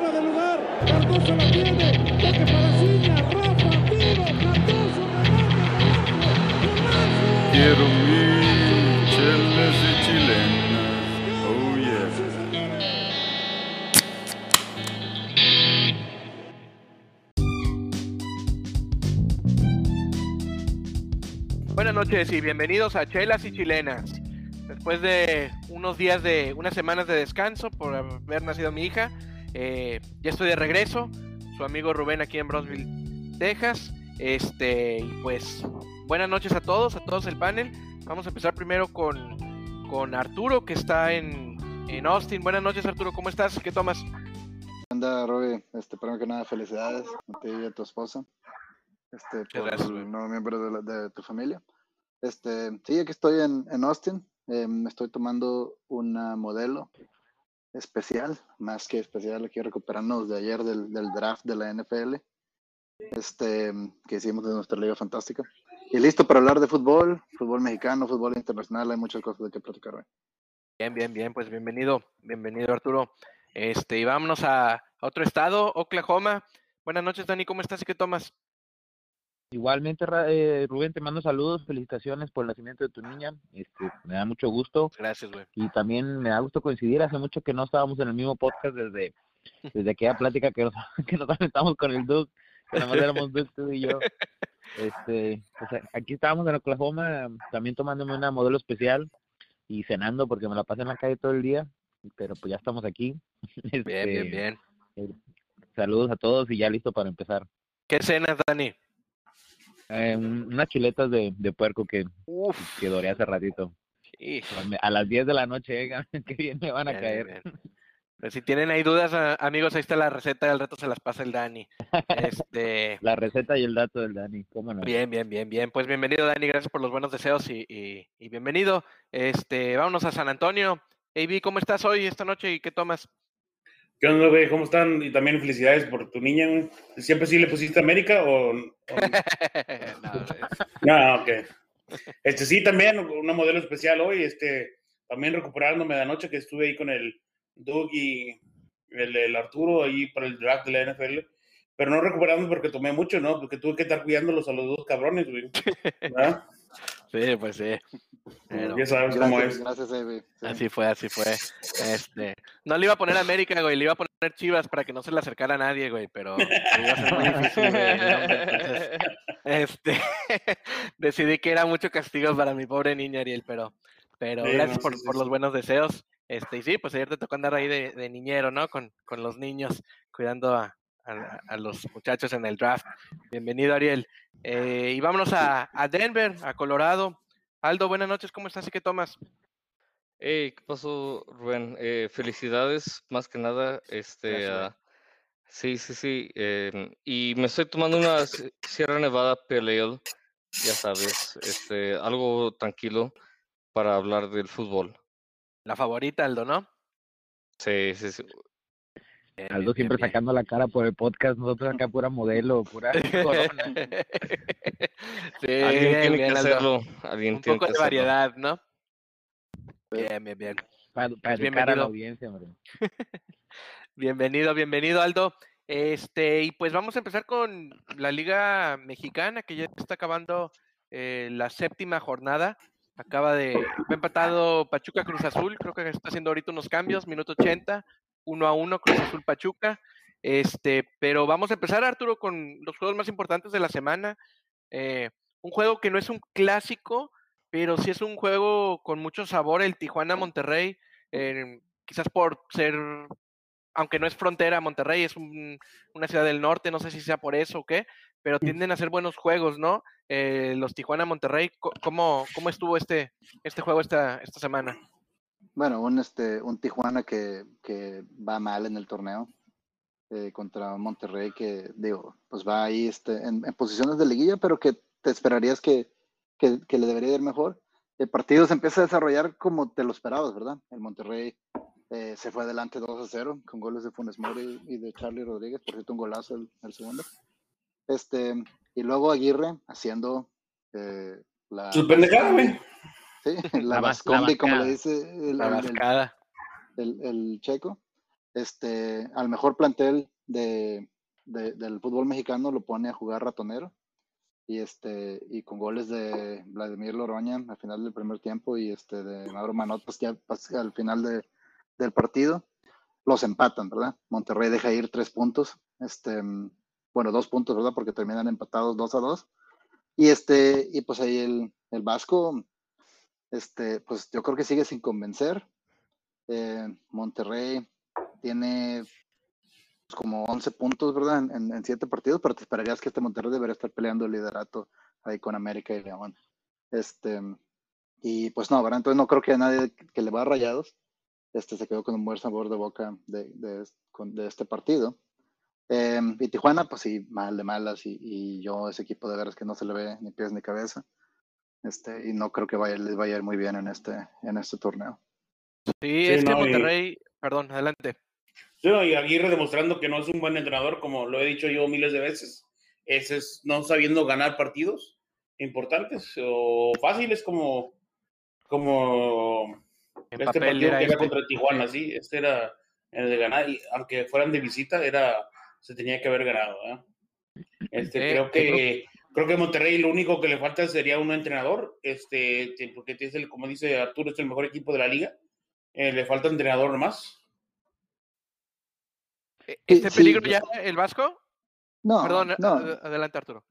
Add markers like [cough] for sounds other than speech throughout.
fuera de lugar. Cardoso la tiene. Toque para Ciña. Rafa, tiro. Cardoso, remate. Quiero mi chelas y chilenas. Oh yeah. Buenas noches y bienvenidos a Chelas y Chilenas. Después de unos días de, unas semanas de descanso por haber nacido mi hija, eh, ya estoy de regreso. Su amigo Rubén aquí en Brownsville, Texas. Este, y pues, buenas noches a todos, a todos el panel. Vamos a empezar primero con, con Arturo, que está en, en Austin. Buenas noches, Arturo, ¿cómo estás? ¿Qué tomas? Anda, Roby, este, primero que nada, felicidades a ti y a tu esposa, este, por gracias, el nuevo miembro de, la- de tu familia. Este, sí, aquí estoy en, en Austin, eh, me estoy tomando una modelo especial, más que especial, aquí recuperándonos de ayer del, del draft de la NFL, este, que hicimos de nuestra liga fantástica. Y listo para hablar de fútbol, fútbol mexicano, fútbol internacional, hay muchas cosas de que platicar hoy. Bien, bien, bien, pues bienvenido, bienvenido Arturo. Este, y vámonos a, otro estado, Oklahoma. Buenas noches, Dani, ¿cómo estás qué tomas? Igualmente, eh, Rubén, te mando saludos, felicitaciones por el nacimiento de tu niña. Este, me da mucho gusto Gracias, güey. y también me da gusto coincidir. Hace mucho que no estábamos en el mismo podcast desde, [laughs] desde aquella plática que nos, [laughs] que nos aventamos con el Duke, que nada más éramos Duke, tú y yo. Este, pues, aquí estábamos en Oklahoma, también tomándome una modelo especial y cenando porque me la pasé en la calle todo el día, pero pues ya estamos aquí. [laughs] Bien, bien, Este, bien. Saludos a todos y ya listo para empezar. ¿Qué cenas, Dani? Eh, un- unas chuletas de, de puerco que, Uf, que doré hace ratito. sí. A las 10 de la noche, eh, [laughs] qué bien me van a Bien, caer. bien. Pero si tienen ahí dudas, a- amigos, ahí está la receta, al rato se las pasa el Dani. Este, [laughs] La receta y el dato del Dani, cómo no. bien, bien, bien, bien. Pues bienvenido, Dani, gracias por los buenos deseos y, y- y bienvenido. Este, vámonos a San Antonio. AB, ¿cómo estás hoy, esta noche y qué tomas? ¿Qué onda, güey? ¿Cómo están? Y también felicidades por tu niña. ¿Siempre sí le pusiste América o...? o- No, [laughs] No, ok. Este, sí, también una modelo especial hoy. Este, también recuperándome de anoche que estuve ahí con el Doug y el, el Arturo ahí para el draft de la NFL. Pero no recuperándome porque tomé mucho, ¿no? Porque tuve que estar cuidándolos a los dos cabrones, güey. [laughs] ¿Verdad? Sí, pues sí. Pero Ya sabes cómo Gracias, es. gracias, Evi. Sí. así fue, así fue. Este, no le iba a poner América, güey, le iba a poner Chivas para que no se le acercara a nadie, güey, pero [laughs] iba a ser muy difícil, güey, entonces, este, [laughs] decidí que era mucho castigo para mi pobre niño Ariel, pero, pero Sí, gracias no, por, sí, sí, por los buenos deseos. Este, y sí, pues ayer te tocó andar ahí de, de niñero, ¿no? Con, con los niños, cuidando a, a- a los muchachos en el draft. Bienvenido, Ariel. Eh, y vámonos a, a Denver, a Colorado. Aldo, buenas noches, ¿cómo estás y qué tomas? Hey, ¿qué pasó, Rubén? Eh, felicidades, más que nada. Este, ah, sí, sí, sí. em, y me estoy tomando una Si- Sierra Nevada Pale Ale, ya sabes, este, algo tranquilo para hablar del fútbol. La favorita, Aldo, ¿no? Sí, sí, sí. Bien, Aldo bien, siempre bien, sacando la cara por el podcast, nosotros acá pura modelo, pura [laughs] corona. sí, Alguien bien, tiene bien, que Aldo. hacerlo. Alguien Un tiene poco que de hacerlo. variedad, ¿no? Bien, bien, bien. Para, para Pues educar a bienvenido. la audiencia, hombre. [laughs] Bienvenido, bienvenido, Aldo. Este, y pues vamos a empezar con la Liga Mexicana, que ya está acabando eh, la séptima jornada. Acaba de, empatado Pachuca Cruz Azul, creo que está haciendo ahorita unos cambios, minuto 80, 1 a 1, Cruz Azul Pachuca. Este, pero vamos a empezar, Arturo, con los juegos más importantes de la semana. Eh, un juego que no es un clásico, pero sí es un juego con mucho sabor, el Tijuana Monterrey, eh, quizás por ser aunque no es frontera, Monterrey es un- una ciudad del norte, no sé si sea por eso o qué, pero tienden a ser buenos juegos, ¿no? Eh, los Tijuana Monterrey, ¿cómo, cómo estuvo este, este juego esta, esta semana? Bueno, un, este, un Tijuana que, que va mal en el torneo eh, contra Monterrey que, digo, pues va ahí este, en, posiciones de liguilla, pero que te esperarías que, que, que le debería ir mejor. El partido se empieza a desarrollar como te lo esperabas, ¿verdad? El Monterrey eh, se fue adelante 2 a 0 con goles de Funes Mori y de Charlie Rodríguez, por cierto, un golazo el, segundo. Este, y luego Aguirre haciendo eh, la. Sí, [laughs] la, La como le dice el, La el- checo. este, al mejor plantel de, de- del fútbol mexicano lo pone a jugar ratonero y este y con goles de Vladimir Loroña al final del primer tiempo y este de Mauro Manotas ya pas- al final de- del partido los empatan, ¿verdad? Monterrey deja ir tres puntos, este, bueno, dos puntos, ¿verdad? Porque terminan empatados dos a dos. Y este, y pues ahí el, el Vasco, este, pues yo creo que sigue sin convencer. Eh, Monterrey tiene como 11 puntos, ¿verdad? En, en, en siete partidos, pero te esperarías que este Monterrey debería estar peleando el liderato ahí con América y León. Este, y pues no, ¿verdad? Entonces no creo que a nadie que le va a rayados este, se quedó con un buen sabor de boca de este partido. Eh, y Tijuana, pues sí, mal de malas, y, y yo ese equipo de veras que no se le ve ni pies ni cabeza. Este, y no creo que vaya, les vaya a ir muy bien en este, en este torneo. Sí, Sí, es que no, y- Monterrey, perdón, adelante. Sí, no, y Aguirre demostrando que no es un buen entrenador, como lo he dicho yo miles de veces. Ese es no sabiendo ganar partidos importantes o fáciles como, como En este papel partido era que era este. contra Tijuana, sí, este era el de ganar, y aunque fueran de visita, era, se tenía que haber ganado. ¿eh? Este, Eh, creo que creo que Monterrey lo único que le falta sería un entrenador, este, que- porque es el, como dice Arturo, es el mejor equipo de la liga. Eh, le falta entrenador nomás. Eh, Sí, ¿Este sí, peligro ya el Vasco? No, Perdón, no, ad- adelante Arturo.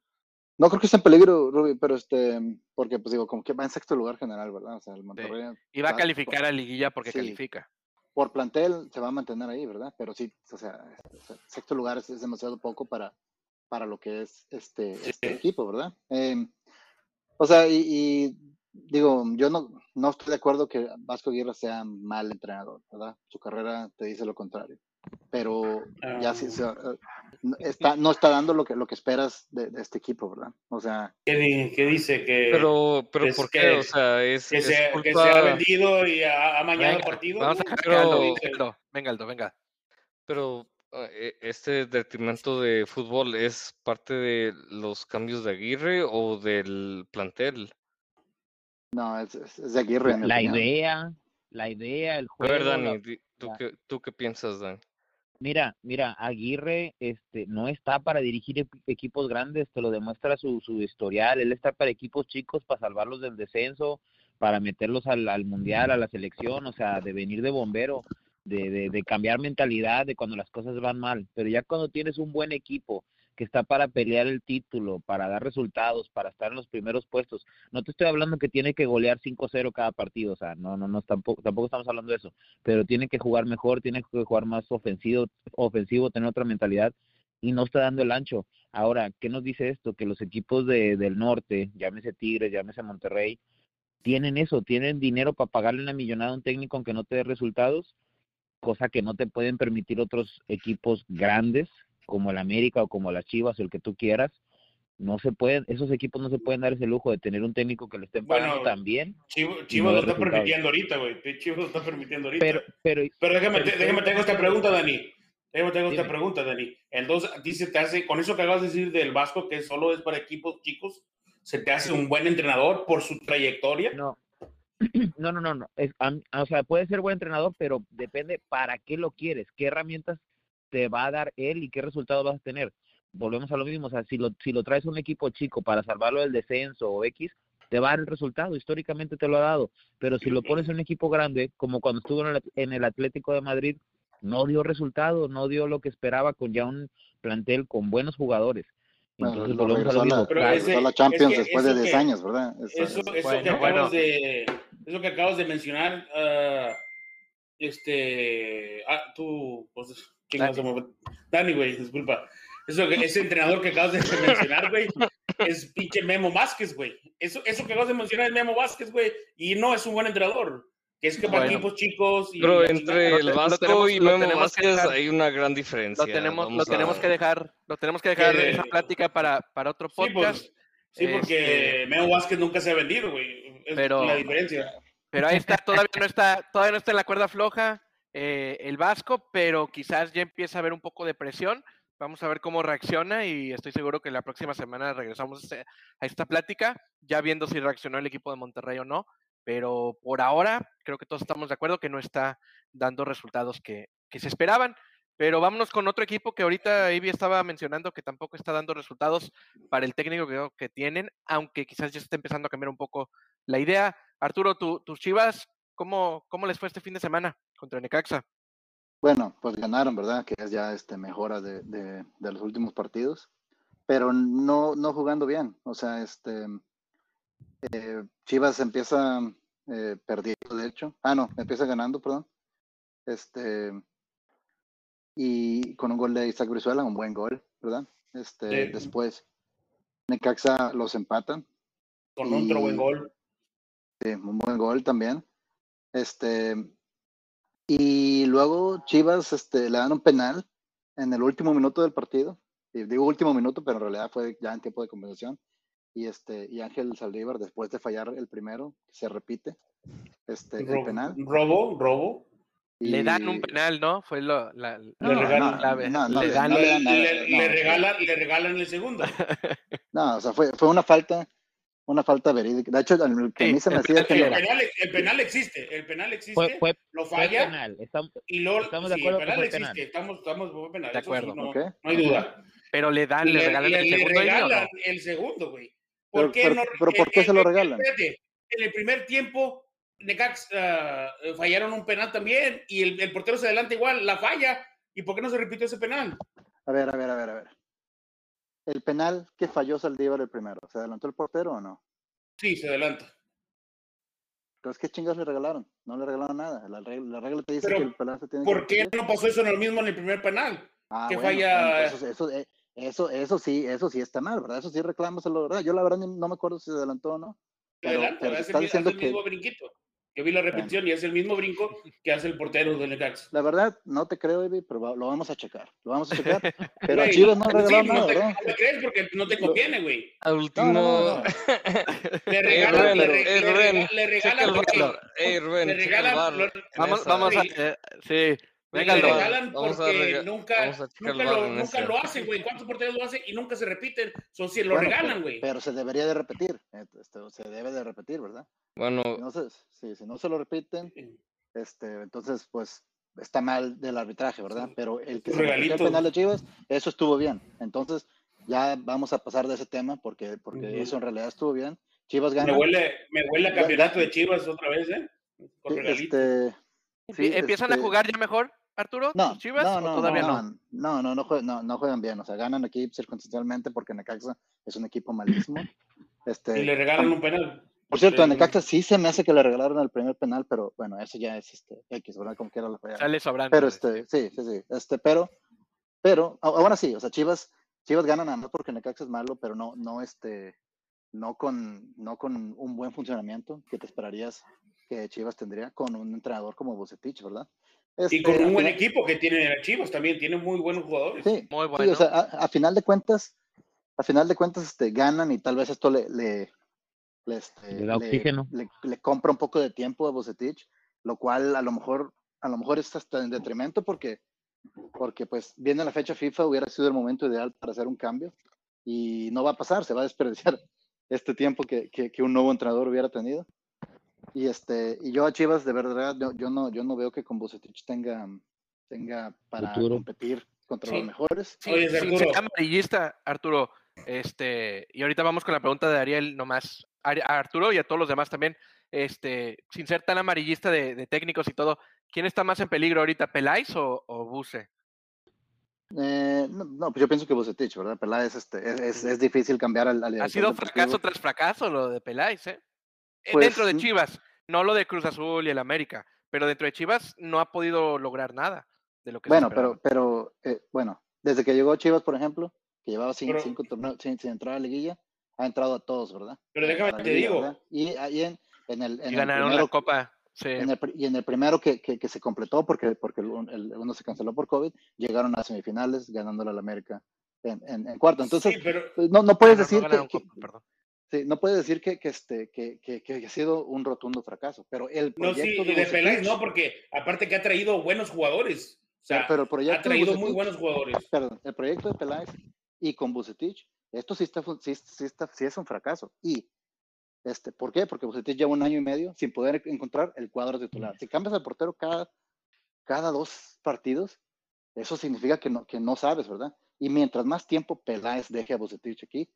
no creo que esté en peligro, Ruby, pero este, porque pues digo, como que va en sexto lugar general, ¿verdad? O sea, el Monterrey Y va a calificar a liguilla porque Sí. califica. por plantel se va a mantener ahí, ¿verdad? Pero sí, o sea, o sea, sexto lugar es, es demasiado poco para, para lo que es este, este equipo, ¿verdad? Eh, o sea, y, y digo, yo no, no estoy de acuerdo que Vasco Aguirre sea mal entrenador, ¿verdad? Su carrera te dice lo contrario. Pero ya sí, no está, no está dando lo que, lo que esperas de, de este equipo, ¿verdad? O sea, ¿Qué, di- qué dice? Que, Pero, pero es ¿por que- qué? O sea, es, que, es se, que ha vendido y ha, ha mañado Venga, partidos. Vamos a que venga Aldo, venga. Pero este detrimento de fútbol es parte de los cambios de Aguirre o del plantel. no, es, de Aguirre. en La opinión. idea, la idea, el A juego. ver, la- Dani, ¿tú, la- qué, ¿tú qué piensas, Dani? Mira, mira, Aguirre este, no está para dirigir equi- equipos grandes, te lo demuestra su, su historial. Él está para equipos chicos, para salvarlos del descenso, para meterlos al, al mundial, a la selección, o sea, de venir de bombero, de, de, cambiar mentalidad de cuando las cosas van mal. Pero ya cuando tienes un buen equipo que está para pelear el título, para dar resultados, para estar en los primeros puestos, no te estoy hablando que tiene que golear 5-0 cada partido, o sea, no, no, no, tampoco, tampoco estamos hablando de eso pero tiene que jugar mejor, tiene que jugar más ofensivo, ofensivo, tener otra mentalidad y no está dando el ancho. Ahora, ¿qué nos dice esto? Que los equipos de, del norte, llámese Tigres, llámese Monterrey, tienen eso, tienen dinero para pagarle una millonada a un técnico aunque no te dé resultados, cosa que no te pueden permitir otros equipos grandes como el América o como las Chivas o el que tú quieras. No se pueden, esos equipos no se pueden dar ese lujo de tener un técnico que le estén pagando Bueno, tan bien, Chivo, no lo está permitiendo ahorita, güey. Chivo lo está permitiendo ahorita. pero, pero, Pero déjame, pero déjame tengo esta pregunta, Dani. Déjame tengo esta pregunta, Dani. Entonces, a ti se te hace, con eso que acabas de decir del Vasco, que solo es para equipos chicos, ¿se te hace un buen entrenador por su trayectoria? No, [clears throat] no, no, no, no. Es, am- o sea, puede ser buen entrenador, pero depende para qué lo quieres, qué herramientas te va a dar él y qué resultados vas a tener. Volvemos a lo mismo, o sea, si lo, si lo traes a un equipo chico para salvarlo del descenso o X, te va a dar el resultado, históricamente te lo ha dado, pero si lo pones en un equipo grande, como cuando estuvo en el, en el Atlético de Madrid, no dio resultado, no dio lo que esperaba con ya un plantel con buenos jugadores. Bueno, Entonces lo regresó a la. Pero ese- a la Champions es que después de eso 10 que- años, ¿verdad? Eso- Eso, eso- Bueno, que bueno. acabas de, eso que acabas de mencionar, ah, este, ah, tú, pues, me- Dani, güey, disculpa. Eso que, ese entrenador que acabas de [laughs] mencionar, güey, es pinche Memo Vázquez, güey. Eso, eso que acabas de mencionar es Memo Vázquez, güey, y no es un buen entrenador. Que es que para Bueno. equipos chicos y Pero entre el Vasco tenemos- y Memo Vázquez dejar- hay una gran diferencia. Lo tenemos, lo que dejar, lo tenemos que dejar esa plática para, para otro Sí, podcast. pues, sí, porque Memo Vázquez nunca se ha vendido, güey. Es Pero- la diferencia. Pero ahí está, todavía no está, todavía no está en la cuerda floja eh, el Vasco, pero quizás ya empieza a haber un poco de presión. Vamos a ver cómo reacciona y estoy seguro que la próxima semana regresamos a esta plática, ya viendo si reaccionó el equipo de Monterrey o no. Pero por ahora creo que todos estamos de acuerdo que no está dando resultados que, que se esperaban. Pero vámonos con otro equipo que ahorita Ivy estaba mencionando que tampoco está dando resultados para el técnico que, que tienen, aunque quizás ya está empezando a cambiar un poco la idea. Arturo, tu- tus Chivas, ¿cómo, ¿cómo les fue este fin de semana contra Necaxa? Bueno, pues ganaron, ¿verdad? Que es ya este mejora de, de- de los últimos partidos, pero no, no jugando bien. O sea, este eh, Chivas empieza eh, perdiendo, de hecho. Ah, no, empieza ganando, perdón. Este y con un gol de Isaac Brizuela, un buen gol, ¿verdad? Este, Sí. después Necaxa los empatan, Con otro buen gol. Sí, un buen gol también. Este, y luego Chivas este, le dan un penal en el último minuto del partido. Y digo último minuto, pero en realidad fue ya en tiempo de compensación. Y este, y Ángel Saldívar, después de fallar el primero, se repite este, el penal. Robo, robo. Le dan un penal, ¿no? Fue lo, la, Le regalan- no, clave. no, no, Le le- dan- no le, le dan nada, le- no, le sí. regalan, le regalan el segundo. [laughs] No, o sea, fue, fue una falta, una falta verídica. De hecho, el que a mí se me hacía penal que El penal, el penal existe, el penal existe, Fue, fue, lo fue falla penal. Estamos, y luego estamos de sí, acuerdo el que penal fue existe, penal. estamos, estamos fue penal, De eso sí, acuerdo. no, hay duda. Pero le dan, le, regalan el le segundo. Ivy, ¿o no? regalan el segundo, güey. ¿Por Pero- qué pero- no? pero ¿por qué eh, se lo eh, regalan? espérate, en el primer tiempo, Necax ah, fallaron un penal también y el, el portero se adelanta igual, la falla. ¿Y por qué no se repitió ese penal? A ver, a ver, a ver, a ver. El penal que falló Saldívar el primero, ¿se adelantó el portero o no? Sí, se adelanta. Entonces, ¿qué chingas le regalaron? No le regalaron nada. La regla, la regla te dice Pero, que el penal se tiene que ¿Por qué no pasó eso en el mismo en el primer penal? Ah, que bueno, falla- pues eso, eso, eh, eso, eso sí, eso sí está mal, ¿verdad? Eso sí reclámaselo, ¿verdad? Yo la verdad no me acuerdo si se adelantó o no. Pero, adelanta, pero hace, está el, mi- hace diciendo el que, mismo brinquito. Yo vi la repetición y hace el mismo brinco que hace el portero del Necax. la verdad, no te creo, Ivy, pero lo vamos a checar. Lo vamos a checar. [laughs] Pero a Chivas no le sí, regalaron no nada, te, ¿verdad? no te crees porque no te conviene, güey. Al último. no, no, no. [laughs] Le regalan, le, regalan Rubén, le regalan, Vamos, vamos a. Sí. eh, sí, venga, le regalan Vamos a porque nunca, a nunca, bar lo, nunca lo hacen, güey. ¿Cuántos porteros lo hacen y nunca se repiten? Son si lo Bueno, regalan, güey. Pero se debería de repetir. esto se debe de repetir, ¿verdad? Bueno, Si no se, sí, si no se lo repiten, este, entonces, pues, está mal del arbitraje, ¿verdad? Sí. Pero el que se el penal de Chivas, eso estuvo bien. Entonces, ya vamos a pasar de ese tema porque, porque Ujú. eso en realidad estuvo bien. Chivas Me gana. huele, me huele a campeonato de Chivas otra vez, ¿eh? Con Sí, regalito. este, sí, Empie- ¿Empiezan este, a jugar ya mejor, Arturo? No, tus Chivas? no, ¿O no, todavía no? no, no, no, no, juegan, no, no juegan bien. O sea, ganan aquí circunstancialmente porque Necaxa es un equipo malísimo. Este, Y le regalan un penal. Por cierto, a Eh, Necaxa sí se me hace que le regalaron el primer penal, pero bueno, eso ya es este, X, ¿verdad? Como quiera la fallaron. Sale sobrando. Pero este. este, sí, sí, sí. Este, pero, pero, ahora sí, o sea, Chivas, Chivas ganan nada más porque Necaxa es malo, pero no, no, este, no con, no con un buen funcionamiento que te esperarías que Chivas tendría con un entrenador como Bucetich, ¿verdad? Y con un buen final- equipo que tiene Chivas también, tiene muy buenos jugadores. Sí, Muy sí, bueno. o sea, a, a final de cuentas, a final de cuentas, este, ganan y tal vez esto le, le, le, este, Le da oxígeno. le- le compra un poco de tiempo a Bucetich, lo cual a lo mejor, a lo mejor es hasta en detrimento porque, porque pues viene la fecha FIFA, hubiera sido el momento ideal para hacer un cambio y no va a pasar, se va a desperdiciar [laughs] este tiempo que, que, que un nuevo entrenador hubiera tenido. Y este, y yo a Chivas, de verdad, yo, yo no, yo no veo que con Bucetich tenga, tenga para Futuro. competir contra Sí. los mejores. Sí, Oye, sin Arturo. ser amarillista, Arturo, este, y ahorita vamos con la pregunta de Ariel nomás, a Arturo y a todos los demás también, este, sin ser tan amarillista de, de técnicos y todo, ¿quién está más en peligro ahorita, Peláez o, o Buse? Eh, no, no, pues yo pienso que Bucetich, ¿verdad? Peláez, este, es, es, es difícil cambiar al, al Ha sido fracaso tras fracaso lo de Peláez, ¿eh? Eh, Pues, dentro de mm. Chivas, no lo de Cruz Azul y el América, pero dentro de Chivas no ha podido lograr nada de lo que se Bueno, pero, pero eh, bueno, desde que llegó Chivas, por ejemplo, que llevaba cinco, Pero- cinco torneos sin, sin entrar a la liguilla, ha entrado a todos, ¿verdad? Pero déjame te liguilla, digo. ¿verdad? Y ahí en, en el, en y el ganaron primero, la Copa. Sí. en el pri- y en el primero que, que, que se completó, porque, porque el, un- el uno se canceló por COVID, llegaron a semifinales ganándole al América en, en, en cuarto. Entonces, sí, pero pues, no, no puedes no, no decir que- ganaron que, Copa, perdón. Sí, no puede decir que, que, este, que, que, que ha sido un rotundo fracaso, pero el no, proyecto sí, y de Peláez no, porque aparte que ha traído buenos jugadores. O sea, pero el proyecto ha de traído muy buenos jugadores. [laughs] Perdón, el proyecto de Peláez y con Bucetich, esto sí, está, sí, sí está, sí es un fracaso. Y, este, ¿por qué? Porque Bucetich lleva un año y medio sin poder encontrar el cuadro titular. Si cambias al portero cada, cada dos partidos, eso significa que no, que no sabes, ¿verdad? Y mientras más tiempo Peláez deje a Bucetich aquí,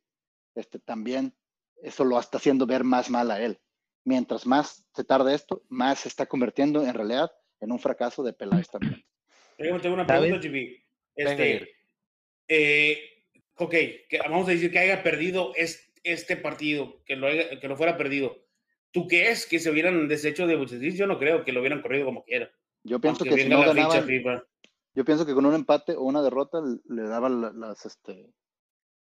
este, también eso lo está haciendo ver más mal a él. Mientras más se tarda esto, más se está convirtiendo en realidad en un fracaso de Peláez también. Tengo una pregunta, Jimmy. Este, eh, ok, que vamos a decir que haya perdido es- este partido, que lo, haya- que lo fuera perdido. ¿Tú crees que se hubieran deshecho de Bucetich? Yo no creo que lo hubieran corrido como quiera. Yo pienso Aunque que si no ficha yo pienso que con un empate o una derrota le daban las, este,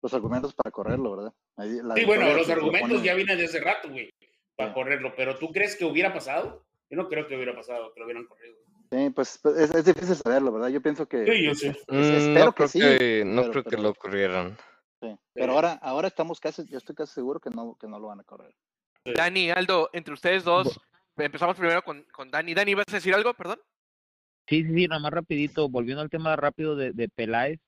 los argumentos para correrlo, ¿verdad? La Sí, bueno, los lo argumentos ya vienen de hace rato, güey, para Sí. correrlo. Pero ¿tú crees que hubiera pasado? Yo no creo que hubiera pasado, que lo hubieran corrido. Sí, pues pues, es, es difícil saberlo, ¿verdad? Yo pienso que... Sí, yo sé. es- Mm, espero no que creo sí, que, no pero- creo que pero- lo ocurrieran. sí. Pero ahora, ahora estamos casi, yo estoy casi seguro que no, que no lo van a correr. Dani, Aldo, entre ustedes dos, empezamos primero con, con Dani. Dani, ¿vas a decir algo? Perdón. Sí, sí, sí, nada más rapidito, volviendo al tema rápido de, de Peláez,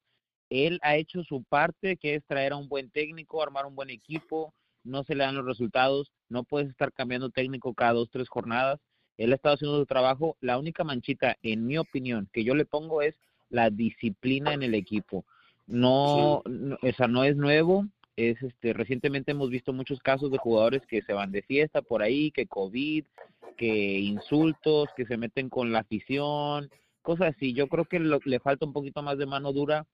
él ha hecho su parte, que es traer a un buen técnico, armar un buen equipo, no se le dan los resultados, no puedes estar cambiando técnico cada dos, tres jornadas, él ha estado haciendo su trabajo, la única manchita, en mi opinión, que yo le pongo es la disciplina en el equipo. No, no o sea, no es nuevo, es este, recientemente hemos visto muchos casos de jugadores que se van de fiesta por ahí, que COVID, que insultos, que se meten con la afición, cosas así. Yo creo que lo- le falta un poquito más de mano dura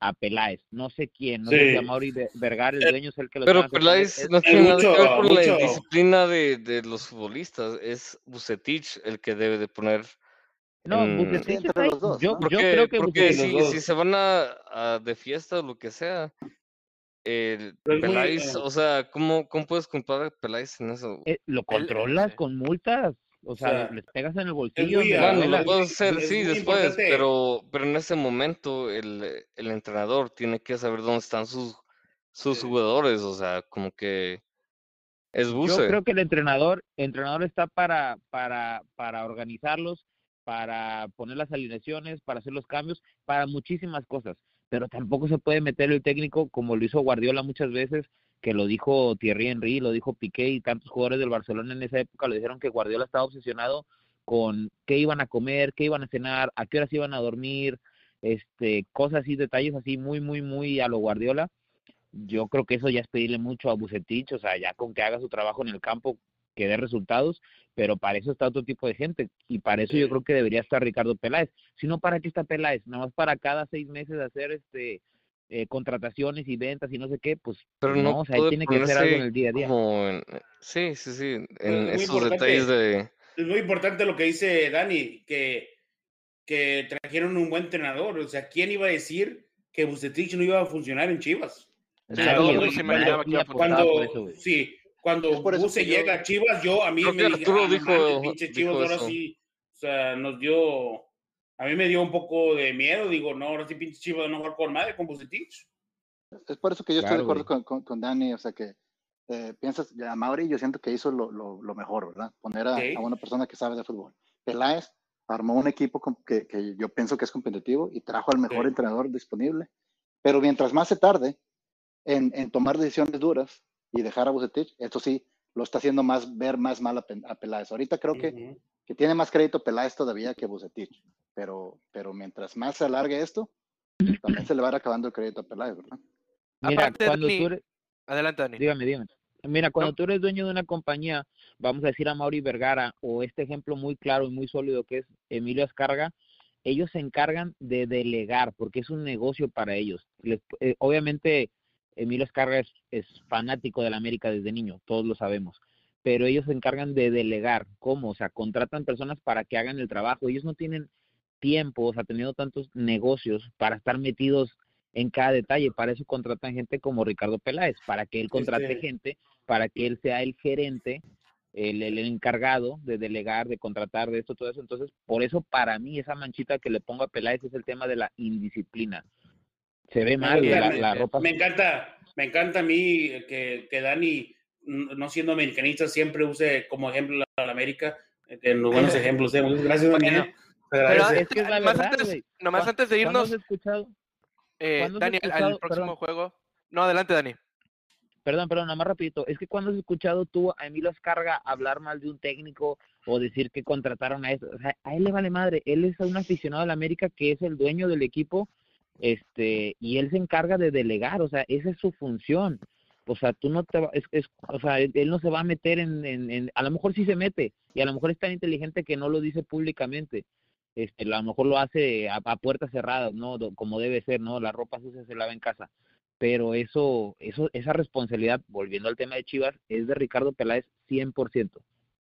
a Peláez. No sé quién, no sé si a Mauri Ve- Vergara, el Eh, dueño es el que lo Pero tenga que poner. Peláez Es- no es tiene nada que ver con la disciplina de, de los futbolistas. Es Bucetich el que debe de poner. No, en- Bucetich está ahí. los dos, yo, ¿no? Porque, yo creo que porque si, dos. si se van a, a de fiesta o lo que sea, el Pero es muy, Peláez, eh, o sea, ¿cómo, ¿cómo puedes culpar a Peláez en eso? eh, lo controlas con multas. O sea, les pegas en el bolsillo. muy, Bueno, lo puedes muy- hacer, es sí, después, importante. pero, pero en ese momento el, el entrenador tiene que saber dónde están sus, sus Sí. jugadores, o sea, como que es Yo Buse. creo que el entrenador, el entrenador está para, para, para organizarlos, para poner las alineaciones, para hacer los cambios, para muchísimas cosas. Pero tampoco se puede meter el técnico como lo hizo Guardiola muchas veces, que lo dijo Thierry Henry, lo dijo Piqué y tantos jugadores del Barcelona en esa época lo dijeron que Guardiola estaba obsesionado con qué iban a comer, qué iban a cenar, a qué horas iban a dormir, este, cosas así, detalles así muy, muy, muy a lo Guardiola yo creo que eso ya es pedirle mucho a Bucetich, o sea, ya con que haga su trabajo en el campo, que dé resultados, pero para eso está otro tipo de gente, y para eso yo creo que debería estar Ricardo Peláez. Si no, ¿para qué está Peláez? Nada más para cada seis meses hacer este eh, contrataciones y ventas y no sé qué, pues Pero no, no o sea, él tiene que hacer algo en el día a día. en- sí, sí, sí, en es muy esos importante. detalles de... es muy importante lo que dice Dani, que, que trajeron un buen entrenador. O sea, ¿quién iba a decir que Bucetich no iba a funcionar en Chivas? Cuando, sí, cuando Buse yo- llega a Chivas, yo a mí Creo me dije, "Ah, dijo- pinche dijo Chivas, ahora eso. sí, o sea, nos dio, a mí me dio un poco de miedo, digo, no, ahora sí pinche Chivas no jugar con madre, con Bucetich. Es por eso que yo estoy Claro, de acuerdo con, con, con Dani, o sea que eh, piensas, a Mauri yo siento que hizo lo, lo, lo mejor, ¿verdad? Poner a, Sí. a una persona que sabe de fútbol. Peláez armó un equipo com- que, que yo pienso que es competitivo y trajo al mejor Sí. entrenador disponible, pero mientras más se tarde en, en tomar decisiones duras y dejar a Bucetich, esto sí, lo está haciendo más ver más mal a, a Peláez. Ahorita creo que, Ujú. que tiene más crédito Peláez todavía que Bucetich, pero, pero mientras más se alargue esto, [clears throat] también se le va a ir acabando el crédito a Peláez, ¿verdad? Mira, Aparte, cuando Dani- tú eres, Adelante, Dani. Dígame, dígame. Mira, cuando No. tú eres dueño de una compañía, vamos a decir a Mauri Vergara, o este ejemplo muy claro y muy sólido que es Emilio Escarga, ellos se encargan de delegar, porque es un negocio para ellos. Les- eh, obviamente, Emilio Escarga es, es fanático de la América desde niño, todos lo sabemos, pero ellos se encargan de delegar. ¿Cómo? O sea, contratan personas para que hagan el trabajo. Ellos no tienen tiempo, o sea, teniendo tantos negocios para estar metidos en cada detalle. Para eso contratan gente como Ricardo Peláez, para que él contrate Este- gente, para que él sea el gerente, el, el encargado de delegar, de contratar, de esto, todo eso. Entonces, por eso para mí esa manchita que le pongo a Peláez es el tema de la indisciplina. Se ve mal, la, bien. ropa. Me encanta, me encanta a mí que, que Dani, no siendo americanista, siempre use como ejemplo la América, eh, en los buenos [laughs] ejemplos. eh. Muchas Gracias, Dani. Pero es que es la nomás verdad, antes, nomás ¿Cuán- antes de ¿Cuándo irnos, has escuchado? eh, cuándo has Dani, al- próximo perdón. juego. No, adelante, Dani. perdón, perdón, nada más rapidito, es que cuando has escuchado tú a Emilio Escarga hablar mal de un técnico o decir que contrataron a eso, o sea, a él le vale madre, él es un aficionado de la América que es el dueño del equipo, este, y él se encarga de delegar, o sea, esa es su función. O sea, tú no te va, es, es, o sea, él él no se va a meter en, en, en- a lo mejor sí se mete, y a lo mejor es tan inteligente que no lo dice públicamente, este, a lo mejor lo hace a, a puertas cerradas, ¿no? Como debe ser, ¿no? La ropa sucia se lava en casa. Pero eso, eso, esa responsabilidad, volviendo al tema de Chivas, es de Ricardo Peláez 100%.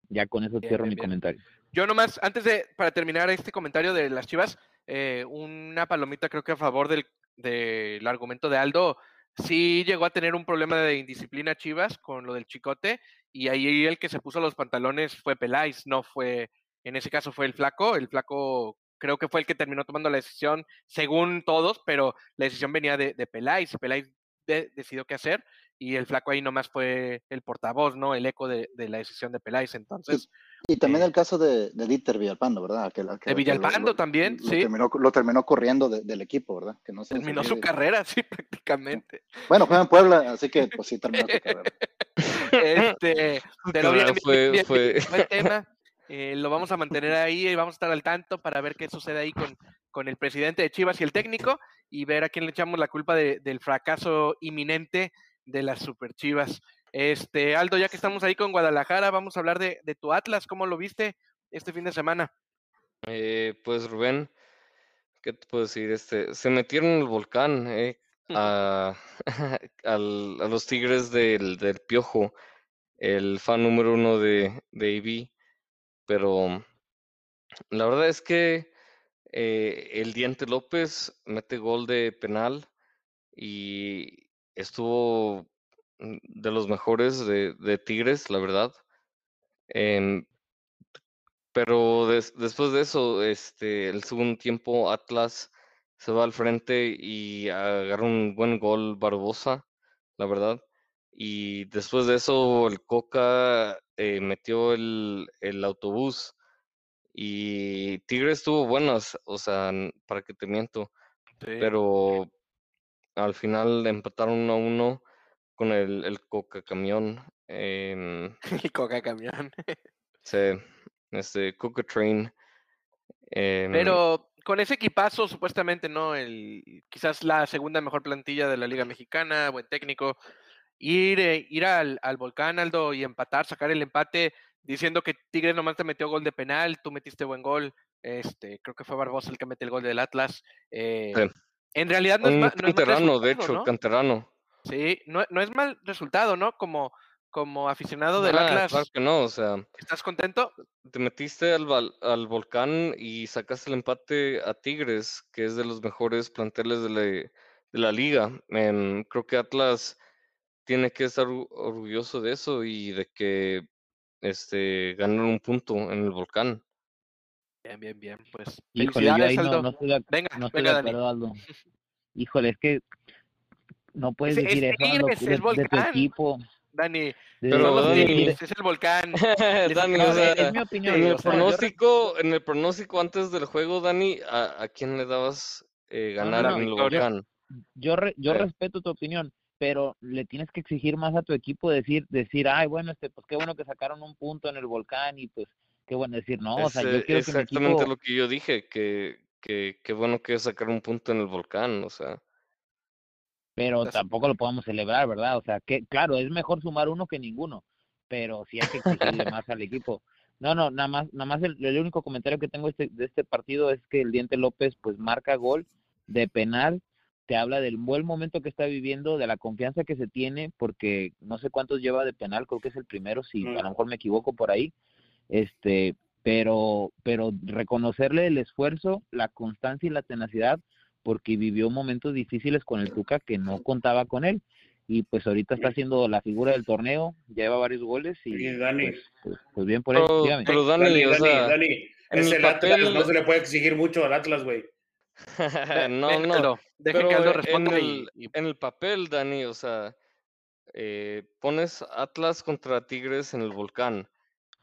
Ya con eso cierro bien, mi bien. comentario. Yo nomás, antes de, para terminar este comentario de las Chivas, eh, una palomita creo que a favor del, del argumento de Aldo, sí llegó a tener un problema de indisciplina Chivas con lo del chicote, y ahí el que se puso los pantalones fue Peláez, no fue, en ese caso fue el flaco, el flaco creo que fue el que terminó tomando la decisión, según todos, pero la decisión venía de, de Peláez, y Peláez de- decidió qué hacer, y el flaco ahí nomás fue el portavoz, ¿no? El eco de, de la decisión de Peláez, entonces... Y también Eh, el caso de, de Dieter Villalpando, ¿verdad? Que, que- De lo- Villalpando lo- también, lo sí. Terminó, lo terminó corriendo de- del equipo, ¿verdad? Que no Terminó su carrera, [laughs] sí, prácticamente. Bueno, juega en Puebla, así que pues sí terminó su carrera. [laughs] Este, pero Claro, bien, bien, fue- bien, fue- tema. Eh, lo vamos a mantener ahí y vamos a estar al tanto para ver qué sucede ahí con, con el presidente de Chivas y el técnico y ver a quién le echamos la culpa de- del fracaso inminente de las Super Chivas. Este, Aldo, ya que estamos ahí con Guadalajara, vamos a hablar de, de tu Atlas, ¿cómo lo viste este fin de semana? Eh, pues Rubén, ¿qué te puedo decir? Este, se metieron en el volcán, eh, a, [laughs] a los Tigres del, del Piojo, el fan número uno de, de AB, pero la verdad es que eh, el Diente López mete gol de penal y estuvo de los mejores de, Tigres, la verdad. Em, pero des- después de eso, este, el segundo tiempo, Atlas se va al frente y agarra un buen gol Barbosa, la verdad. Y después de eso, el Coca eh, metió el, el autobús y Tigres tuvo buenas, o sea, para que te miento, pero al final empataron uno a uno con el, el Coca Camión. em, [laughs] El Coca Camión. se, [laughs] este, Coca Train. em, Pero con ese equipazo, supuestamente, ¿no? El, quizás la segunda mejor plantilla de la Liga Mexicana, buen técnico. Ir, eh, ir al, al volcán, Aldo, y empatar, sacar el empate, diciendo que Tigres nomás te metió gol de penal, tú metiste buen gol. Este, creo que fue Barbosa el que mete el gol del Atlas. eh, Sí. En realidad no es, no mal canterano, de hecho, ¿no? canterano. Sí, no, no es mal resultado, ¿no? Como, como aficionado del Ah, Atlas, claro que no, o sea, ¿estás contento? te metiste al, al volcán y sacaste el empate a Tigres, que es de los mejores planteles de la, de la liga. Creo que Atlas tiene que estar orgu- orgulloso de eso y de que este ganaron un punto en el volcán. Bien, bien, bien. Pues Híjole, yo ahí no, no estoy de, Venga, no estoy venga, de Dani. acuerdo, Aldo. Híjole, es que no puedes Es- es decir eso, de, es de tu volcán. equipo. Dani, Pero, Dani, es el volcán. [laughs] Dani, no, o sea, es mi opinión. en el o sea, yo re- pronóstico, en el pronóstico antes del juego, Dani, ¿a, a quién le dabas eh, ganar no, en el volcán? yo re- yo Sí. respeto tu opinión, pero le tienes que exigir más a tu equipo decir decir, ay, bueno, este pues qué bueno que sacaron un punto en el volcán y pues qué bueno decir, no, o sea, yo quiero que mi exactamente equipo lo que yo dije, que, que, que bueno que sacar un punto en el volcán, o sea. pero tampoco lo podamos celebrar, ¿verdad? O sea, que claro, es mejor sumar uno que ninguno, pero sí hay que exigirle más al equipo. No, no, nada más, nada más el, el único comentario que tengo este, de este partido es que el Diente López pues marca gol de penal, te habla del buen momento que está viviendo, de la confianza que se tiene, porque no sé cuántos lleva de penal, creo que es el primero, si Mm. a lo mejor me equivoco por ahí, este, pero, pero reconocerle el esfuerzo, la constancia y la tenacidad, porque vivió momentos difíciles con el Tuca que no contaba con él y pues ahorita está siendo la figura del torneo, lleva varios goles y Sí, Dani. pues, pues- pues bien por él, Pero, dígame. pero Dani, Dani, o Dani, sea, Dani, en es el el Atlas, no se le puede exigir mucho al Atlas, güey. [laughs] no, no, pero que Aldo en responda y- el, y en el papel, Dani, o sea, eh, pones Atlas contra Tigres en el volcán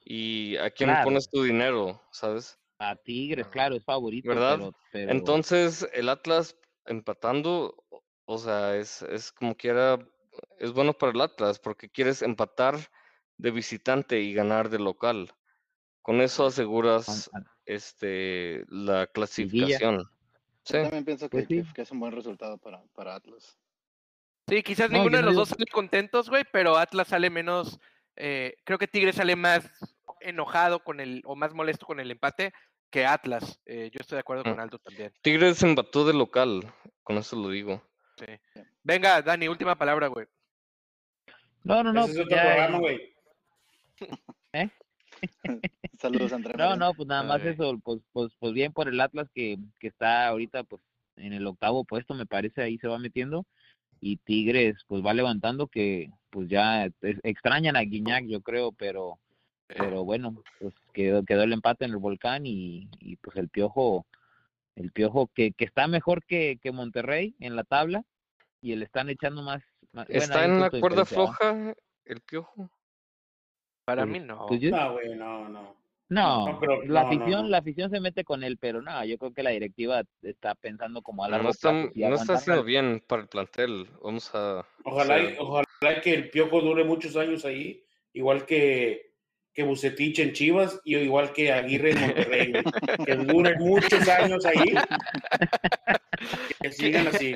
y a quién Claro. pones tu dinero, ¿sabes? A Tigres, claro, es favorito, ¿Verdad? pero, pero Entonces, el Atlas empatando, o- sea, es, es como quiera es bueno para el Atlas porque quieres empatar de visitante y ganar de local. Con eso aseguras este la clasificación. Sí. Yo también pienso Pues que, sí. que- que es un buen resultado para, para Atlas. Sí, quizás No, ninguno de los digo- dos sale contentos, güey, pero Atlas sale menos. eh, creo que Tigres sale más enojado con el, o más molesto con el empate que Atlas. Eh, yo estoy de acuerdo Mm. con Aldo también. Tigres empató de local, con eso lo digo. sí. Venga, Dani, última palabra, güey. No, no, no. Ese es pues otro ya, programa, eh, güey. [laughs] Saludos, André. No, no, pues nada más eso, pues, pues, pues bien por el Atlas que, que está ahorita pues en el octavo puesto, me parece, ahí se va metiendo, y Tigres pues va levantando que pues ya es- extrañan a Guiñac, yo creo, pero pero bueno, pues quedó, quedó el empate en el volcán y, y pues el piojo, el piojo que, que está mejor que, que Monterrey en la tabla, y le están echando más, ¿Está en de cuerda ¿va? floja el piojo? Para Pues- mí no. Pues No, güey, no, no. No, No creo- la no, no, afición, no. la afición se mete con él, pero no, yo creo que la directiva está pensando como a largo No está, plazo. no está haciendo bien para el plantel. Vamos a. Ojalá, o y- sea, ojalá que el Piojo dure muchos años ahí, igual que, que Bucetich en Chivas y igual que Aguirre en Monterrey, que dure muchos años ahí. [laughs] Que [laughs] sigan así.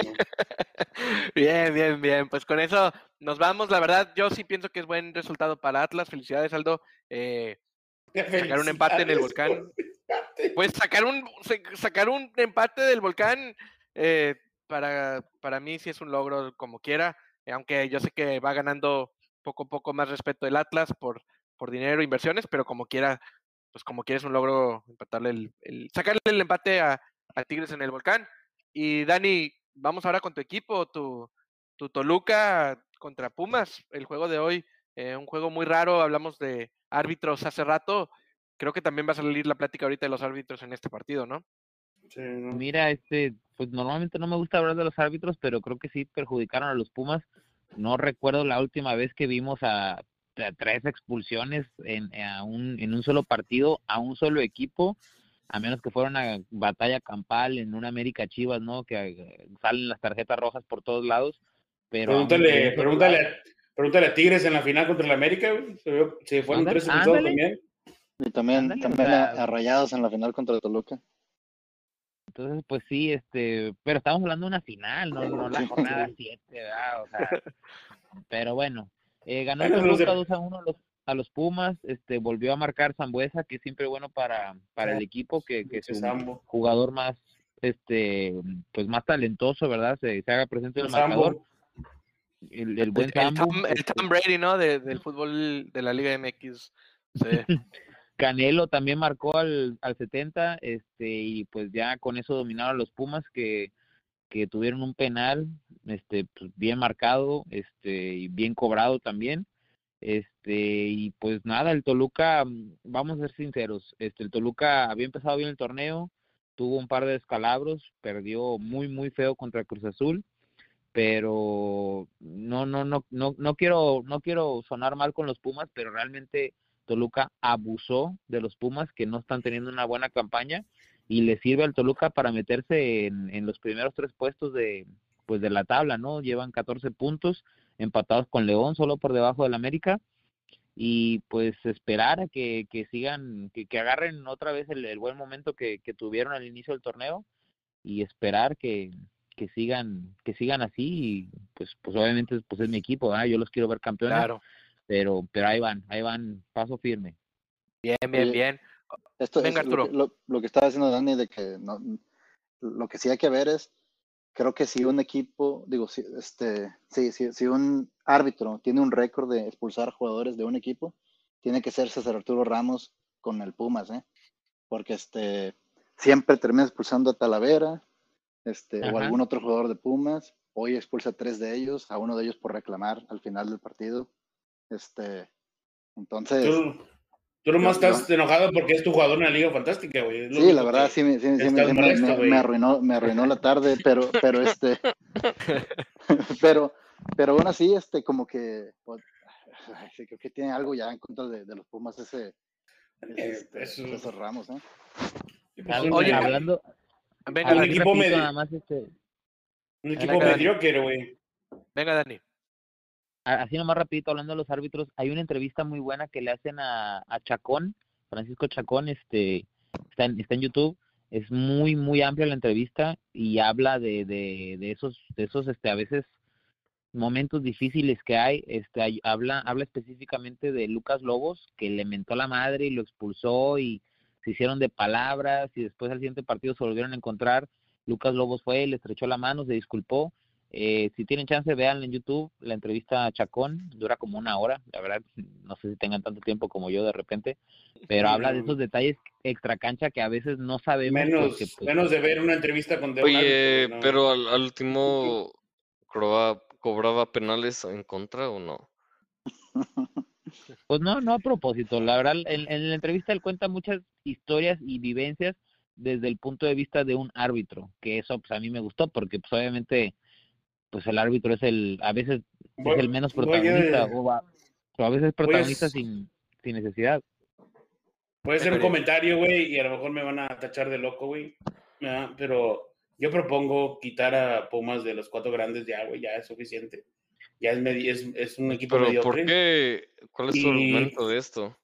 Bien, bien, bien. Pues con eso nos vamos. La verdad, yo sí pienso que es buen resultado para Atlas. Felicidades, Aldo. Eh, Sacar un empate en el volcán. [laughs] pues sacar un sa- sacar un empate del volcán eh, para, para mí sí es un logro como quiera. aunque yo sé que va ganando poco a poco más respeto el Atlas por, por dinero, inversiones, pero como quiera, pues como quiera es un logro empatarle el, el- sacarle el empate a, a Tigres en el volcán. Y Dani, vamos ahora con tu equipo, tu, tu Toluca contra Pumas, el juego de hoy, eh, un juego muy raro, hablamos de árbitros hace rato, creo que también va a salir la plática ahorita de los árbitros en este partido, ¿no? Sí, no. Mira, este, pues normalmente no me gusta hablar de los árbitros, pero creo que sí perjudicaron a los Pumas. No recuerdo la última vez que vimos a, a tres expulsiones en, a un, en un solo partido, a un solo equipo, a menos que fuera una batalla campal en una América Chivas, ¿no? Que eh, salen las tarjetas rojas por todos lados. Pero Pregúntale, pregúntale, a- pregúntale a Tigres en la final contra el América, güey. Se, fueron Ándale, tres ándale. también. Y también, Ándale, o también sea- a, a Rayados en la final contra Toluca. Entonces, pues sí, este, pero estamos hablando de una final, no, no la jornada 7, ¿verdad? O sea, [laughs] pero bueno, eh, ganó de- Toluca 2 a 1 a los, a los Pumas, este, volvió a marcar Zambuesa, que es siempre bueno para, para el equipo, que, que es un Sambo. jugador más, este, pues más talentoso, ¿verdad? Se, se haga presente en el El marcador, el, el buen El, Tom, el este, Tom Brady, ¿no? De- del fútbol de la Liga MX. Sí. [laughs] Canelo también marcó al, al 70, este, y pues ya con eso dominaron a los Pumas que, que tuvieron un penal, este, pues bien marcado, este, y bien cobrado también. Este, y pues nada, el Toluca, mm, vamos a ser sinceros, este, el Toluca había empezado bien el torneo, tuvo un par de descalabros, perdió muy, muy feo contra Cruz Azul, pero no, no, no, no, no quiero, no quiero sonar mal con los Pumas, pero realmente Toluca abusó de los Pumas que no están teniendo una buena campaña y le sirve al Toluca para meterse en, en los primeros tres puestos de pues de la tabla, ¿no? Llevan 14 puntos empatados con León, solo por debajo del América y pues esperar a que, que sigan, que, que agarren otra vez el, el buen momento que, que tuvieron al inicio del torneo y esperar que, que sigan que sigan así y pues pues obviamente pues es mi equipo, ¿verdad? yo los quiero ver campeones Claro. pero pero ahí van, ahí van paso firme. Bien, bien, bien. Esto Venga, es lo, lo, lo que estaba diciendo Dani, de que no, lo que sí hay que ver es, creo que si un equipo, digo, si, este, sí, si, si un árbitro tiene un récord de expulsar jugadores de un equipo, tiene que ser César Arturo Ramos con el Pumas, ¿eh? Porque este, siempre termina expulsando a Talavera, este, o algún otro jugador de Pumas. Hoy expulsa a tres de ellos, a uno de ellos por reclamar al final del partido. Este, entonces, Tú, tú nomás Yo- estás enojado porque es tu jugador en la Liga Fantástica, güey. Sí, la verdad sí, me, sí, sí me- me- molesto, me- güey. me arruinó, me arruinó la tarde, pero, pero este, [laughs] pero, pero aún así, este, como que, pues, ay, creo que tiene algo ya en contra de, de los Pumas ese, ese, Eh, este, eso- César Ramos, ¿eh? pues, Oye, hablando, Venga, un Dani. equipo rapidito medio- nada más este Un equipo mediocre, güey. Venga, Dani. Así nomás rapidito hablando de los árbitros, hay una entrevista muy buena que le hacen a, a Chacón, Francisco Chacón, este, está en, está en YouTube, es muy, muy amplia la entrevista y habla de, de, de esos, de esos, este, a veces momentos difíciles que hay, este, hay- habla, habla específicamente de Lucas Lobos, que le mentó la madre y lo expulsó y se hicieron de palabras y después al siguiente partido se volvieron a encontrar. Lucas Lobos fue, le estrechó la mano, se disculpó. Eh, si tienen chance, vean en YouTube la entrevista a Chacón, dura como una hora, la verdad, no sé si tengan tanto tiempo como yo de repente, pero habla de esos detalles extra cancha que a veces no sabemos Menos, porque, pues, menos de ver una entrevista con de un Oye, árbitro, güey, ¿no? pero al, al último cobraba, cobraba penales en contra o no? Pues no, no a propósito. La verdad, en, en la entrevista él cuenta muchas historias y vivencias desde el punto de vista de un árbitro, que eso pues a mí me gustó porque pues obviamente pues el árbitro es el a veces es el menos voy a- protagonista o, a, o a veces es protagonista sin, sin necesidad. Puede ser un comentario, güey, y a lo mejor me van a tachar de loco, güey. Pero yo propongo quitar a Pumas de los cuatro grandes ya, güey, ya es suficiente. Ya es, es, es un equipo Pero mediocre. ¿por qué? ¿Cuál es tu Y- argumento de esto?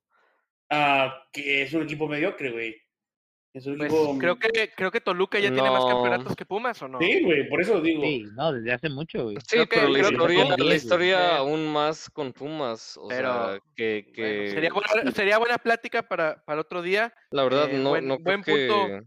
Ah, que es un equipo mediocre, güey. Es un Pues equipo... creo que creo que Toluca ya tiene más No. campeonatos que Pumas, ¿o no? Sí, güey, por eso digo. Sí, no, desde hace mucho, güey. Sí, creo que- pero la historia, la historia aún más con Pumas, o Pero, sea, que, Bueno, sería, buena, sería buena plática para, para otro día la verdad eh, no, buen- no creo buen punto.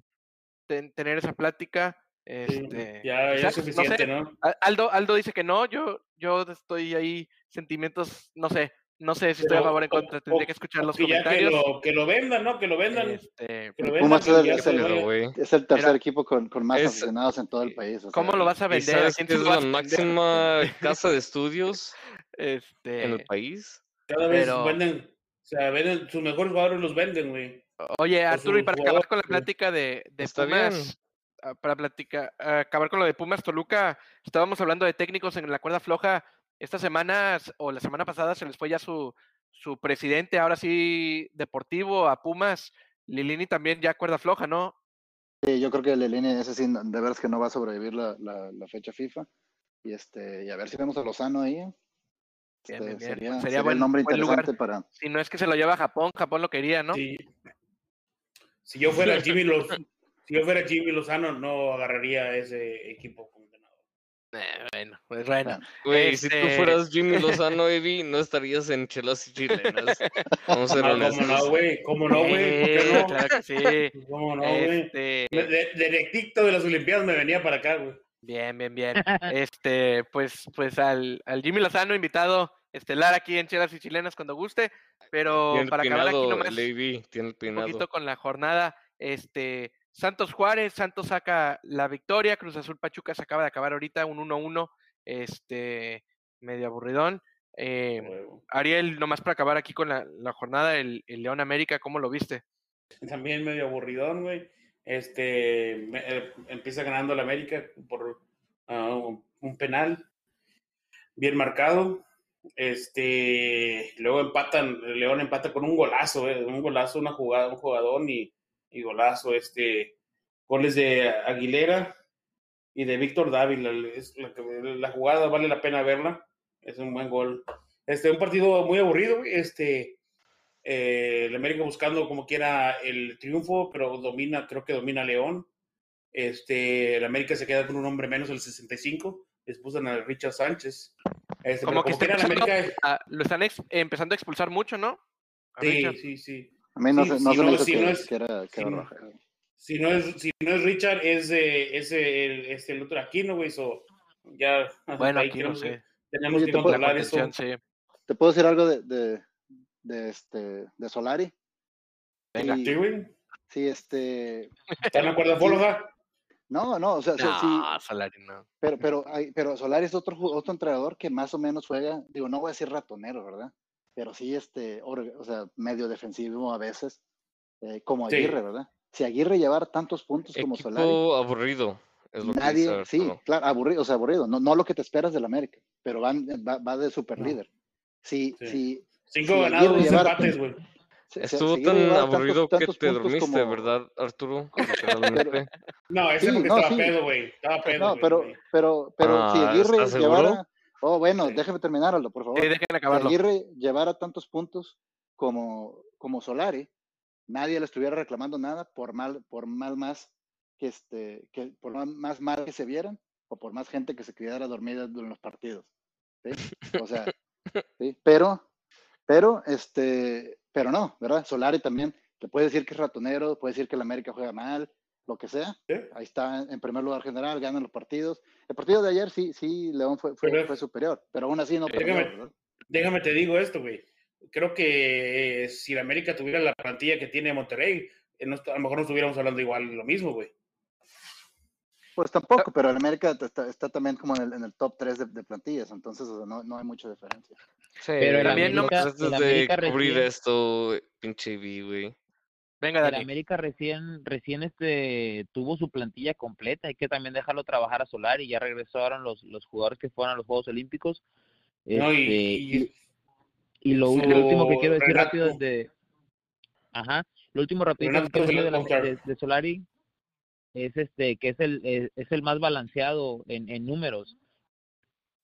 que tener esa plática. Sí, Este, ya, ya es no suficiente, sé, ¿no? A- Aldo, Aldo dice que no, yo, yo estoy ahí, sentimientos, no sé, no sé si estoy a favor o en contra, o- tendría que escuchar los que ya que comentarios. lo, que lo vendan, ¿no? Que lo vendan. Este, que lo Pumas vendan, es que el- es. Es tercer Mira, equipo con, con más es- aficionados en todo el país. o sea, ¿Cómo lo vas a ¿Y vender? ¿A sabes quién que se es lo la máxima [laughs] casa de estudios Este, en el país? Cada vez Pero- venden, o sea, venden, sus mejores jugadores los venden, güey. Oye, Arturo, y para acabar con la plática de, de Está Pumas, bien. ah, para platicar, acabar con lo de Pumas Toluca, estábamos hablando de técnicos en la cuerda floja. Estas semanas o la semana pasada se les fue ya su, su presidente, ahora sí deportivo, a Pumas. Lilini también ya cuerda floja, ¿no? Sí, yo creo que Lelini, ese sí, de veras que no va a sobrevivir la, la, la fecha FIFA. Y este, y a ver si vemos a Lozano ahí. Bien, Este, bien, bien. Sería, Sería sería buen- el nombre buen lugar. para. Si no es que se lo lleva a Japón, Japón lo quería, ¿no? Sí. Si yo fuera Jimmy Los, si yo fuera Jimmy Lozano, no agarraría ese equipo. Eh, bueno, pues bueno. [laughs] Güey, si tú Este- fueras Jimmy Lozano, Evi, no estarías en chelas y chilenas. [laughs] Vamos a ser Ah, ¿Cómo no, güey? ¿Cómo no, güey? ¿Por qué Eh, no? claro que sí. [laughs] ¿Cómo no, güey? Este, De, de, directito de las Olimpiadas me venía para acá, güey. Bien, bien, bien. Este, pues, pues al, al Jimmy Lozano, invitado estelar aquí en Chelas y Chilenas cuando guste, pero para acabar aquí nomás AV, tiene el un poquito con la jornada, este, Santos Juárez, Santos saca la victoria, Cruz Azul Pachuca se acaba de acabar ahorita, un 1-1, este, medio aburridón. Eh. Ariel, nomás para acabar aquí con la, la jornada, el, el León América, ¿cómo lo viste? También medio aburridón, güey. Este, me- eh, empieza ganando el América por ah, un, penal bien marcado. Este, luego empatan, el León empata con un golazo, eh, un golazo, una jugada, un jugador y, y golazo, este, goles de Aguilera y de Víctor Dávila. Es la, jugada vale la pena verla, es un buen gol. Este, un partido muy aburrido, este, eh, el América buscando como quiera el triunfo, pero domina, creo que domina León. Este, el América se queda con un hombre menos el 65, expulsan a Richard Sánchez. Este, Como que como está quiera, el empezando América, a- lo están ex- empezando a expulsar mucho, ¿no? A sí, Richard. sí, sí. A mí no, Sí, se, no si se me no- hizo si que, no es- que era, que si era no- roja. Si no es, si no es Richard, es, eh, es el, es el otro Aquino, güey. So, ya [laughs] Bueno, ahí aquí no sé. que- tenemos Oye, que te puedo- La controlar eso. sí. ¿Te puedo decir algo de, de, de este, de Solari? Venga. Sí, Sí, güey. sí, este. ¿Están de acuerdo, Foloja? No, no, o sea, sí, sí, No, Solari no. pero, pero, hay- pero Solari es otro, otro entrenador que más o menos juega, digo, no voy a decir ratonero, ¿verdad? Pero sí, este, o sea, medio defensivo a veces, eh, como Sí. Aguirre, ¿verdad? Si Aguirre llevar tantos puntos como Solari, Equipo aburrido, es lo que nadie, sí, claro, aburrido, o sea, aburrido, no, no lo que te esperas del América, pero van, va, va de super líder. Si, Sí. si, Cinco Sí, ganados, dos llevar- empates, güey. Estuvo si tan tantos- aburrido que tantos te dormiste, como- ¿verdad, Arturo? [laughs] No, ese Sí, porque no, estaba sí. pedo, güey. Estaba pedo, No, pero, pero, pero si Ah, Aguirre llevara, Oh, bueno, déjeme terminar, Aldo, por favor. Dejen Si acabarlo. Aguirre llevara tantos puntos como, como Solari, nadie le estuviera reclamando nada por mal, por mal más que este, que por más, más mal que se vieran, o por más gente que se quedara dormida en los partidos. ¿sí? O sea, [laughs] sí, pero, pero, este, pero no, ¿verdad? Solari también, te puede decir que es ratonero, puede decir que el América juega mal, lo que sea. ¿Sí? Ahí está en primer lugar general, ganan los partidos. El partido de ayer sí, sí, León fue, fue, Pero- fue superior, pero aún así no perdió, Déjame-. Déjame te digo esto, güey. Creo que eh, si la América tuviera la plantilla que tiene Monterrey, eh, no a lo mejor no estuviéramos hablando igual de lo mismo, güey. Pues tampoco, pero el América está, está también como en el, en el top 3 de, de plantillas, entonces o sea, no, no hay mucha diferencia. Pero También no- el de cubrir recién, esto, pinche vi, güey. Venga, el. América recién, recién este tuvo su plantilla completa, hay que también dejarlo trabajar a Solar y ya regresaron los, los jugadores que fueron a los Juegos Olímpicos. No, y- Este, y- y, y lo, último que quiero decir rápido es de Ajá, lo último rápido que quiero decir de, la- de- de Solari es este que es el es, es el más balanceado en, en números.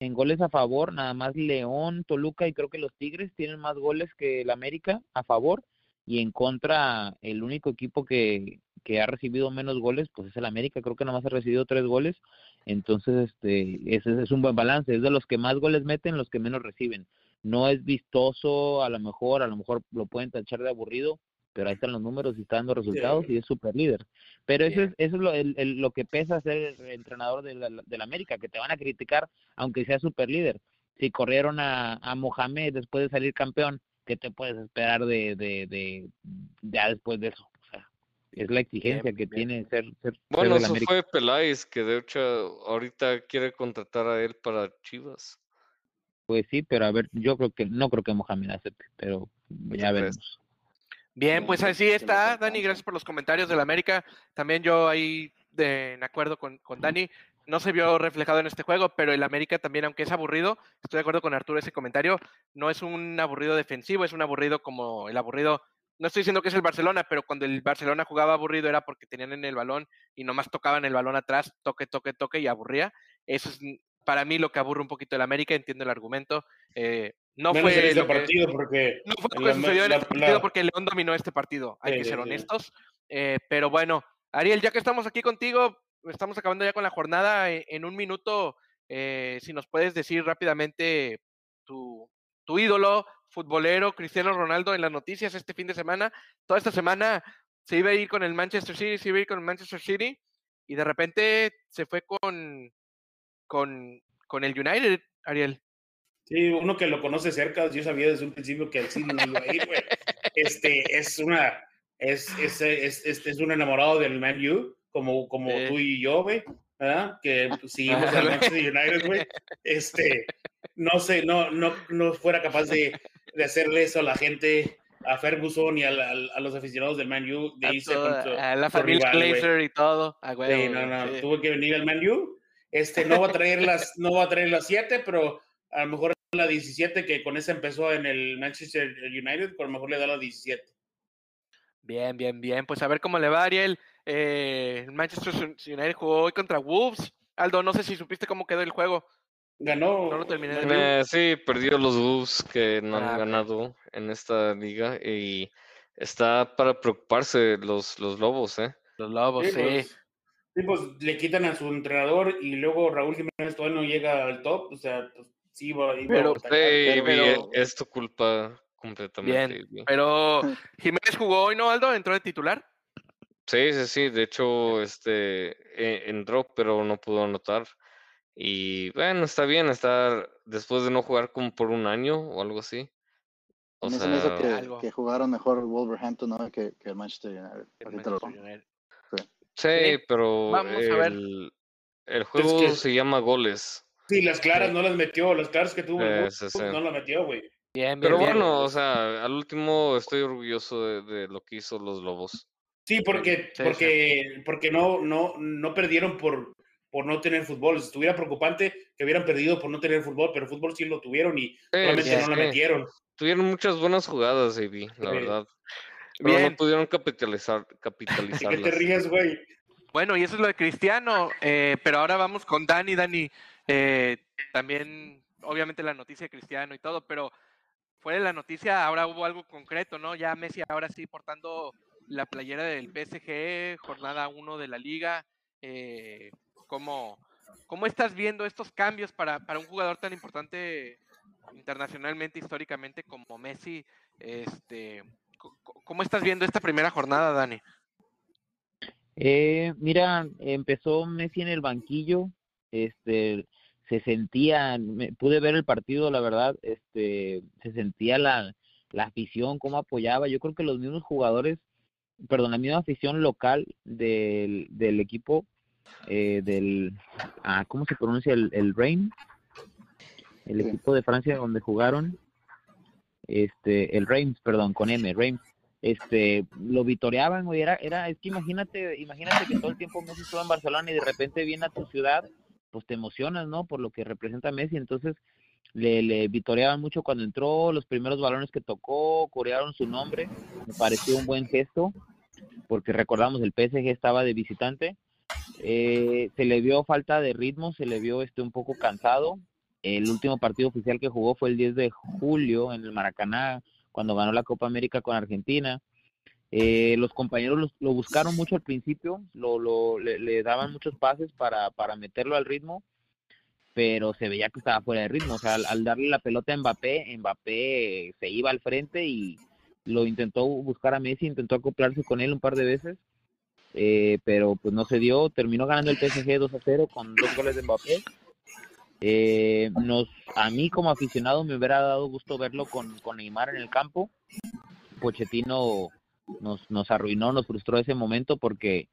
En goles a favor, nada más León, Toluca y creo que los Tigres tienen más goles que el América a favor y en contra el único equipo que, que ha recibido menos goles pues es el América, creo que nada más ha recibido tres goles, entonces este ese es un buen balance, es de los que más goles meten, los que menos reciben. No es vistoso, a lo mejor, a lo mejor lo pueden tachar de aburrido, pero ahí están los números y está dando resultados y es super líder. Pero eso es, eso es lo, el- el- lo que pesa ser el entrenador de la, de la América, que te van a criticar aunque sea super líder. Si corrieron a, a Mohamed después de salir campeón, ¿qué te puedes esperar de, de, de ya después de eso? O sea, es la exigencia Bien, que bien. tiene ser, ser, ser Bueno, del eso América. fue Peláez, que de hecho ahorita quiere contratar a él para Chivas. Pues sí, pero a ver, yo creo que no creo que Mohamed acepte, pero ya veremos. Bien, pues así le está. Dani. Gracias por los comentarios del América. También yo ahí de, en acuerdo con, con Dani. No se vio reflejado en este juego, pero el América también, aunque es aburrido, estoy de acuerdo con Arturo ese comentario, no es un aburrido defensivo, es un aburrido como el aburrido, no estoy diciendo que es el Barcelona, pero cuando el Barcelona jugaba aburrido era porque tenían en el balón y nomás tocaban el balón atrás, toque, toque, toque y aburría. Eso es para mí lo que aburre un poquito el América, entiendo el argumento. Eh, no fue este lo que- partido, porque no fue lo que sucedió en la- este partido porque León dominó este partido, hay Sí, que ser sí. honestos. Eh, pero bueno, Ariel, ya que estamos aquí contigo, estamos acabando ya con la jornada. eh, En un minuto, eh, si nos puedes decir rápidamente tu, tu ídolo futbolero, Cristiano Ronaldo, en las noticias este fin de semana. Toda esta semana se iba a ir con el Manchester City, se iba a ir con el Manchester City y de repente se fue con, con, con el United, Ariel. Sí, uno que lo conoce cerca, yo sabía desde un principio que el City no iba a ir, güey. Este, es una, es, es, es, es, es un enamorado del Man U, como, como Sí. tú y yo, güey, ¿verdad? Que pues, seguimos al Manchester United, güey. Este, no sé, no, no, no fuera capaz de, de hacerle eso a la gente, a Ferguson y a, la- a los aficionados del Man U, de A, irse toda- con su- a la familia güey. Glazer y todo. a Sí, huevo, no, güey, no, sí. tuvo que venir al Man U. Este, no va a traer las, no va a traer las 7, pero a lo mejor la 17, que con esa empezó en el Manchester United, a lo mejor le da la 17. Bien, bien, bien. Pues a ver cómo le va, Ariel. Eh, el Manchester United jugó hoy contra Wolves. Aldo, no sé si supiste cómo quedó el juego. Ganó. No lo terminé de ver. Eh, sí, perdió los Wolves que no Ah, han ok. ganado en esta liga y está para preocuparse los, los Lobos, ¿eh? Los Lobos, sí. pues, sí, pues, le quitan a su entrenador y luego Raúl Jiménez todavía no llega al top. O sea, pues sí, va, iba Pero- a Sí, batallar, pero- pero- es tu culpa completamente. vi. Pero Jiménez jugó hoy, ¿no, Aldo? ¿Entró de titular? Sí, sí, sí. De hecho, este e- entró, pero no pudo anotar. Y bueno, está bien estar después de no jugar como por un año o algo así. O A mí se me hizo sea, que, algo. que jugaron mejor Wolverhampton ¿no? que, que el Manchester United. El Manchester sí, Sí, pero vamos a ver. el, el juego que- se llama goles. Sí, las claras Sí. no las metió. Las claras que tuvo el Eh, Wolves sí, sí. no las metió, güey. Bien, bien, Pero bien. bueno, o sea, al último estoy orgulloso de, de lo que hizo los Lobos. Sí, porque, Sí, porque, porque no, no, no perdieron por, por no tener fútbol. Estuviera preocupante que hubieran perdido por no tener fútbol, pero fútbol sí lo tuvieron y sí, no la metieron. Tuvieron muchas buenas jugadas, Avi, la Sí. verdad. Pero Bien. no pudieron capitalizar, [laughs] ¿Y qué te ríes, güey? Bueno, y eso es lo de Cristiano. eh, pero ahora vamos con Dani. Dani, eh, también obviamente la noticia de Cristiano y todo, pero fuera de la noticia, ahora hubo algo concreto, ¿no? Ya Messi ahora sí portando la playera del PSG, jornada 1 de la liga. Eh, ¿cómo, ¿Cómo estás viendo estos cambios para, para un jugador tan importante internacionalmente, históricamente como Messi? Este, ¿Cómo estás viendo esta primera jornada, Dani? Eh, mira, empezó Messi en el banquillo, este, se sentía, me- pude ver el partido, la verdad, este, se sentía la, la afición, cómo apoyaba. Yo creo que los mismos jugadores, perdón, la misma afición local del, del equipo, eh, del, ah, ¿cómo se pronuncia? El, el Reims, el equipo de Francia donde jugaron, este, el Reims, perdón, con M, Reims. Este lo vitoreaban güey era era es que imagínate imagínate que todo el tiempo Messi estuvo en Barcelona y de repente viene a tu ciudad pues te emocionas no por lo que representa Messi. Entonces le, le vitoreaban mucho cuando entró los primeros balones que tocó corearon su nombre me pareció un buen gesto porque recordamos el PSG estaba de visitante eh, se le vio falta de ritmo se le vio este un poco cansado el último partido oficial que jugó fue el 10 de julio en el Maracaná cuando ganó la Copa América con Argentina. Eh, los compañeros lo buscaron mucho al principio, lo, lo- le, le daban muchos pases para, para meterlo al ritmo, pero se veía que estaba fuera de ritmo. O sea, al, darle la pelota a Mbappé, Mbappé se iba al frente y lo intentó buscar a Messi, intentó acoplarse con él un par de veces, eh, pero pues no se dio. Terminó ganando el PSG 2 a 0 con dos goles de Mbappé. Eh, nos, a mí como aficionado me hubiera dado gusto verlo con, con Neymar en el campo. Pochettino nos, nos arruinó, nos frustró ese momento porque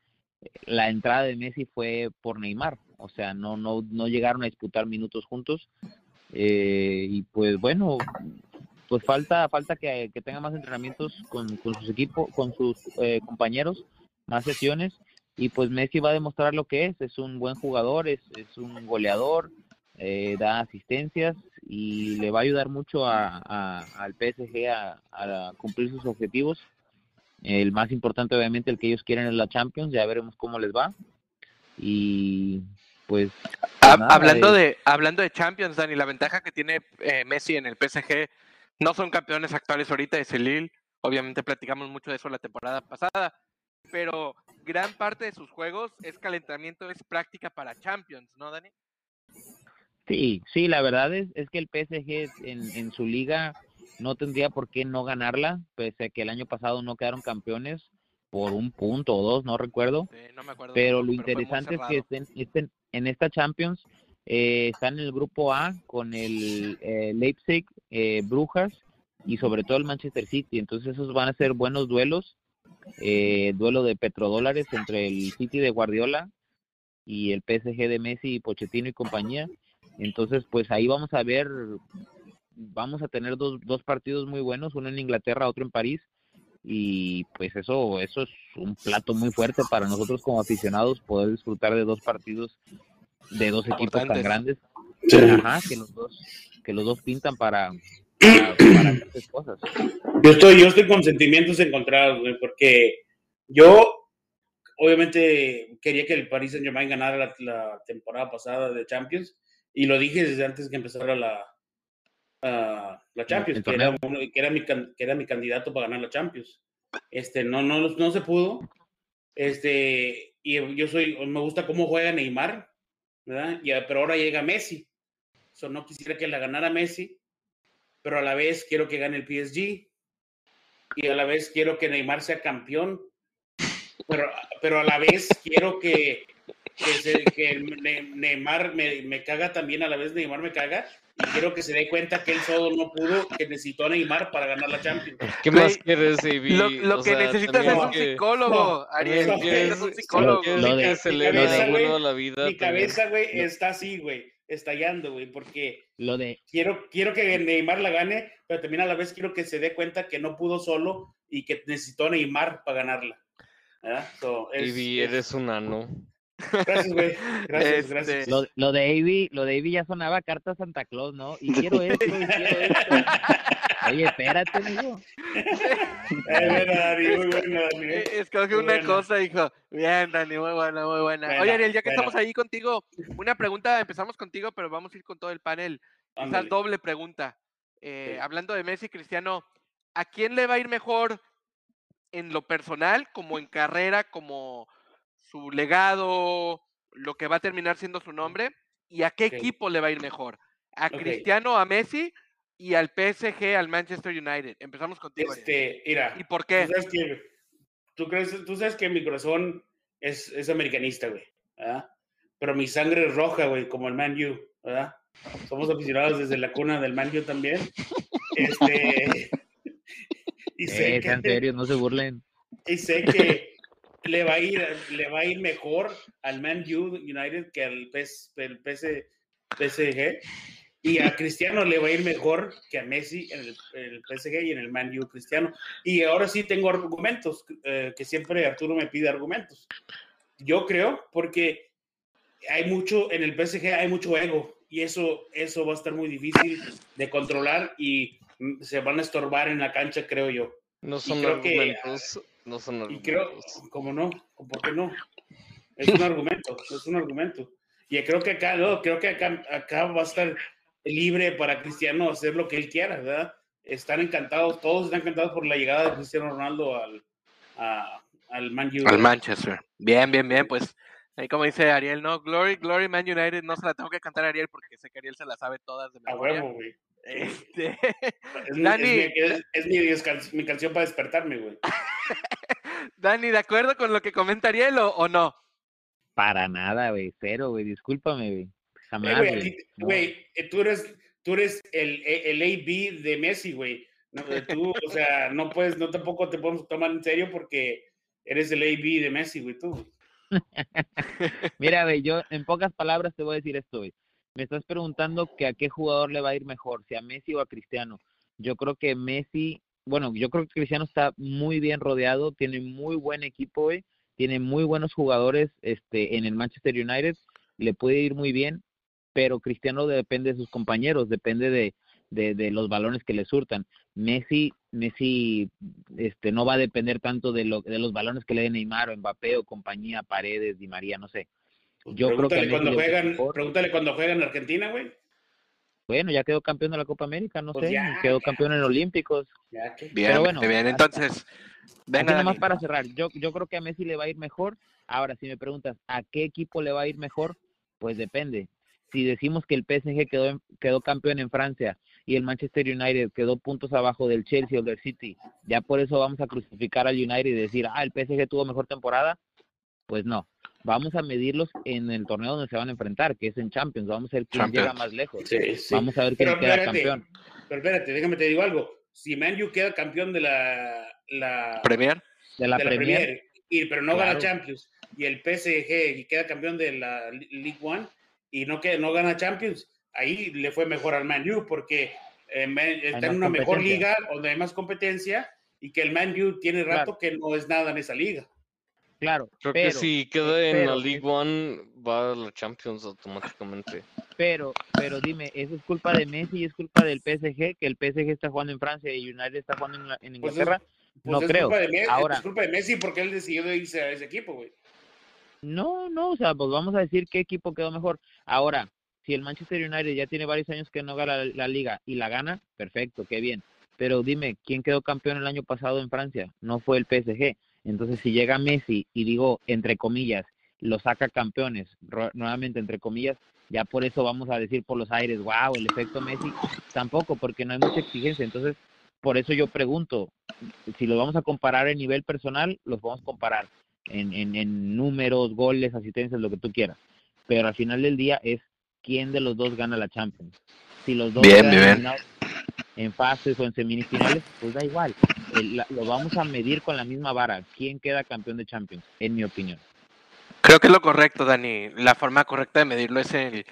la entrada de Messi fue por Neymar, o sea, no, no, no llegaron a disputar minutos juntos. Eh, y pues bueno, pues falta, falta que, que tenga más entrenamientos con, con sus equipos, con sus eh, compañeros, más sesiones. Y pues Messi va a demostrar lo que es, es un buen jugador, es, es un goleador, eh, da asistencias y le va a ayudar mucho a, al PSG a cumplir sus objetivos. El más importante, obviamente, el que ellos quieren es la Champions, ya veremos cómo les va. Y pues, pues nada, hablando, de, hablando de Champions, Dani, la ventaja que tiene eh, Messi en el PSG, no son campeones actuales ahorita, es el Lille. Obviamente platicamos mucho de eso la temporada pasada, pero gran parte de sus juegos es calentamiento, es práctica para Champions, ¿no, Dani? Sí, sí, la verdad es, es que el PSG en, en su liga no tendría por qué no ganarla, pese a que el año pasado no quedaron campeones por un punto o dos, no recuerdo. No me acuerdo. Pero lo interesante es que estén, estén en esta Champions, eh, están en el grupo A con el eh, Leipzig, eh, Brujas y sobre todo el Manchester City. Entonces esos van a ser buenos duelos, eh, duelo de petrodólares entre el City de Guardiola y el PSG de Messi, Pochettino y compañía. Entonces pues ahí vamos a ver, vamos a tener dos, dos partidos muy buenos, uno en Inglaterra, otro en París y pues eso eso es un plato muy fuerte para nosotros como aficionados poder disfrutar de dos partidos de dos equipos tan grandes. Sí. Ajá, que los dos que los dos pintan para para, para grandes cosas. Yo estoy, yo estoy con sentimientos encontrados, güey, porque yo obviamente quería que el Paris Saint Germain ganara la, la temporada pasada de Champions y lo dije desde antes que empezara la, la Champions, que era, uno- que, era mi, que era mi candidato para ganar la Champions. Este, no, no, no se pudo. Este, y yo soy, me gusta cómo juega Neymar, ¿verdad? Y, pero ahora llega Messi. So, no quisiera que la ganara Messi, pero a la vez quiero que gane el PSG y a la vez quiero que Neymar sea campeón, pero, pero a la vez quiero que, que, se- que Neymar me, me caga también, a la vez Neymar me caga, y quiero que se dé cuenta que él solo no pudo, que necesitó a Neymar para ganar la Champions. ¿Qué más quieres? Lo, lo que sea, necesitas es un que- psicólogo, no, Ariel. no, un psicólogo. Lo de- cabeza, la vida. Mi también. cabeza, güey, está así, güey, estallando, güey, porque lo de quiero, quiero que Neymar la gane, pero también a la vez quiero que se dé cuenta que no pudo solo y que necesitó a Neymar para ganarla. ¿verdad? So, es- es- eres un ano. Gracias, güey. Gracias, Este, gracias. lo, lo de Avi, lo de Avi ya sonaba carta a Santa Claus, ¿no? Y quiero [laughs] esto, y quiero esto. Oye, espérate, amigo. Eh, buena, Dani, muy buena, Dani. Eh. Escoge Muy una buena. cosa, hijo. Bien, Dani, muy buena, muy buena. Oye, Ariel, ya que buena. estamos ahí contigo, una pregunta, empezamos contigo, pero vamos a ir con todo el panel. Ándale. doble pregunta. Eh, Sí. Hablando de Messi, Cristiano, ¿a quién le va a ir mejor en lo personal, como en carrera, como su legado, lo que va a terminar siendo su nombre? ¿Y a qué equipo le va a ir mejor? ¿A. Cristiano, a Messi y al PSG, al Manchester United? Empezamos contigo. Este, mira, ¿Y por tú qué? sabes que, tú, crees, tú sabes que mi corazón es, es americanista, güey, ¿verdad? Pero mi sangre es roja, güey, como el Man U, ¿verdad? Somos aficionados desde la cuna del Man U también. Este, [laughs] y [laughs] sé Eh, sean que, serios, no se burlen. y sé que le va a ir, le va a ir mejor al Man United que al PS, el PS, PSG. Y a Cristiano le va a ir mejor que a Messi en el, el PSG y en el Man U Cristiano. Y ahora sí tengo argumentos, eh, que siempre Arturo me pide argumentos. Yo creo, porque hay mucho, en el PSG hay mucho ego, y eso, eso va a estar muy difícil de controlar y mm, se van a estorbar en la cancha, creo yo. No son creo que- argumentos. No son Y creo. ¿cómo no? ¿Por qué no? Es un argumento, es un argumento. Y creo que acá, no, creo que acá, acá va a estar libre para Cristiano hacer lo que él quiera, ¿verdad? Están encantados, todos están encantados por la llegada de Cristiano Ronaldo al, a- al Man U. Al Manchester. Bien, bien, bien. Pues ahí como dice Ariel, ¿no? Glory, Glory Man United. No se la tengo que cantar a Ariel porque sé que Ariel se la sabe todas de A memoria. huevo, güey. Este, Es, mi, Dani. es, mi, es- es mi descan- mi canción para despertarme, güey. [laughs] Dani, ¿de acuerdo con lo que comenta Ariel o, o no? Para nada, güey. Cero, güey. Discúlpame, güey. Eh, Jamás, güey, No. eh, tú eres, tú eres el, el AB de Messi, güey. No, eh, tú, o sea, no puedes, no tampoco te podemos tomar en serio porque eres el AB de Messi, güey, tú. [laughs] Mira, güey, yo en pocas palabras te voy a decir esto, güey. Me estás preguntando que a qué jugador le va a ir mejor, si a Messi o a Cristiano. Yo creo que Messi, bueno, yo creo que Cristiano está muy bien rodeado, tiene muy buen equipo, güey, tiene muy buenos jugadores este, en el Manchester United, le puede ir muy bien, pero Cristiano depende de sus compañeros, depende de, de, de los balones que le surtan. Messi, Messi este, no va a depender tanto de, lo, de los balones que le dé Neymar o Mbappé o compañía, Paredes, Di María, no sé. Yo creo que a pregúntale, cuando le va a ir juegan, mejor. pregúntale cuando juegan en Argentina, güey. Bueno, ya quedó campeón de la Copa América, no Pues sé, ya, quedó ya. campeón en Olímpicos. Ya que- Bien, Pero bueno, bien. Entonces, venga, nomás Dani. para cerrar, yo, yo creo que a Messi le va a ir mejor. Ahora, si me preguntas a qué equipo le va a ir mejor, pues depende. Si decimos que el PSG quedó, en- quedó campeón en Francia y el Manchester United quedó puntos abajo del Chelsea o del City, ya por eso vamos a crucificar al United y decir, ah, el PSG tuvo mejor temporada. Pues no, vamos a medirlos en el torneo donde se van a enfrentar, que es en Champions. Vamos a ver quién llega Champions. más lejos. Sí, sí. Vamos a ver quién Pero queda espérate, campeón. pero espérate, déjame te digo algo. Si Man U queda campeón de la, la, Premier. De la, de la Premier, Premier, y, pero no gana. Champions, y el PSG y queda campeón de la League One y no, que, no gana Champions, ahí le fue mejor al Man U porque eh, Man- está en una mejor liga donde hay más competencia y que el Man U tiene rato que no es nada en esa liga. Claro. Creo pero, que si queda en pero- la League One, va a la Champions automáticamente. Pero, pero dime, ¿eso es culpa de Messi y es culpa del PSG? Que el PSG está jugando en Francia y United está jugando en, la- en Pues es- Inglaterra. Pues no es creo. Culpa de Messi, Ahora, es culpa de Messi porque él decidió irse a ese equipo, güey. no, no, o sea, pues vamos a decir qué equipo quedó mejor. Ahora, si el Manchester United ya tiene varios años que no gana la, la liga y la gana, perfecto, qué bien. Pero dime, ¿quién quedó campeón el año pasado en Francia? No fue el PSG. Entonces, si llega Messi y digo, entre comillas, lo saca campeones, nuevamente entre comillas, ya por eso vamos a decir por los aires, wow, el efecto Messi, tampoco, porque no hay mucha exigencia. Entonces, por eso yo pregunto, si lo vamos a comparar en nivel personal, los vamos a comparar en, en, en números, goles, asistencias, lo que tú quieras. Pero al final del día es quién de los dos gana la Champions. Si los dos Bien, bien. en fases o en semifinales, pues da igual. La- lo vamos a medir con la misma vara. ¿Quién queda campeón de Champions? En mi opinión. Creo que es lo correcto, Dani. La forma correcta de medirlo es el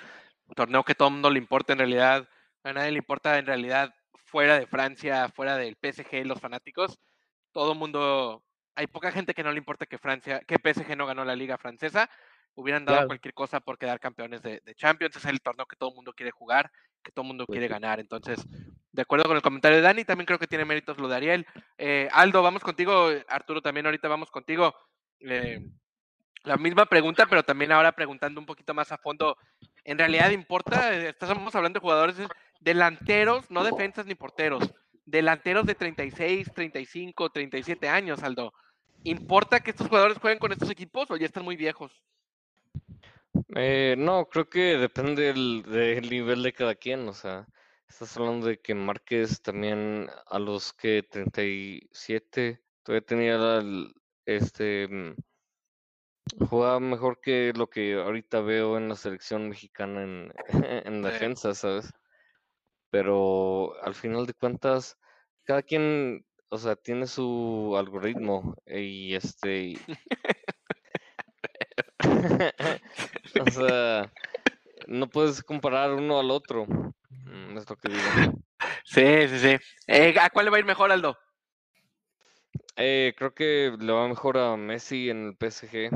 torneo que todo el mundo le importa en realidad. A nadie le importa en realidad fuera de Francia, fuera del PSG, los fanáticos. Todo el mundo. Hay poca gente que no le importa que Francia, que PSG no ganó la liga francesa. Hubieran dado Claro. cualquier cosa por quedar campeones de, de Champions. Es el torneo que todo el mundo quiere jugar, que todo el mundo Pues quiere sí. ganar. Entonces, de acuerdo con el comentario de Dani, también creo que tiene méritos lo de Ariel. Eh, Aldo, vamos contigo. Arturo, también ahorita vamos contigo. Eh, la misma pregunta, pero también ahora preguntando un poquito más a fondo. ¿En realidad importa? Eh, Estamos hablando de jugadores delanteros, no defensas ni porteros, delanteros de 36, 35, 37 años, Aldo. ¿Importa que estos jugadores jueguen con estos equipos o ya están muy viejos? Eh, no, creo que depende del, del nivel de cada quien, o sea, estás hablando de que Márquez también a los que 37 todavía tenía el, este mm, jugaba mejor que lo que ahorita veo en la selección mexicana en, [laughs] en defensa, ¿sabes? Pero al final de cuentas, cada quien, o sea, tiene su algoritmo y este [laughs] [laughs] o sea, no puedes comparar uno al otro. mm, Es lo que digo. Sí, sí, sí. Eh, ¿A cuál le va a ir mejor, Aldo? Eh, creo que le va mejor a Messi en el PSG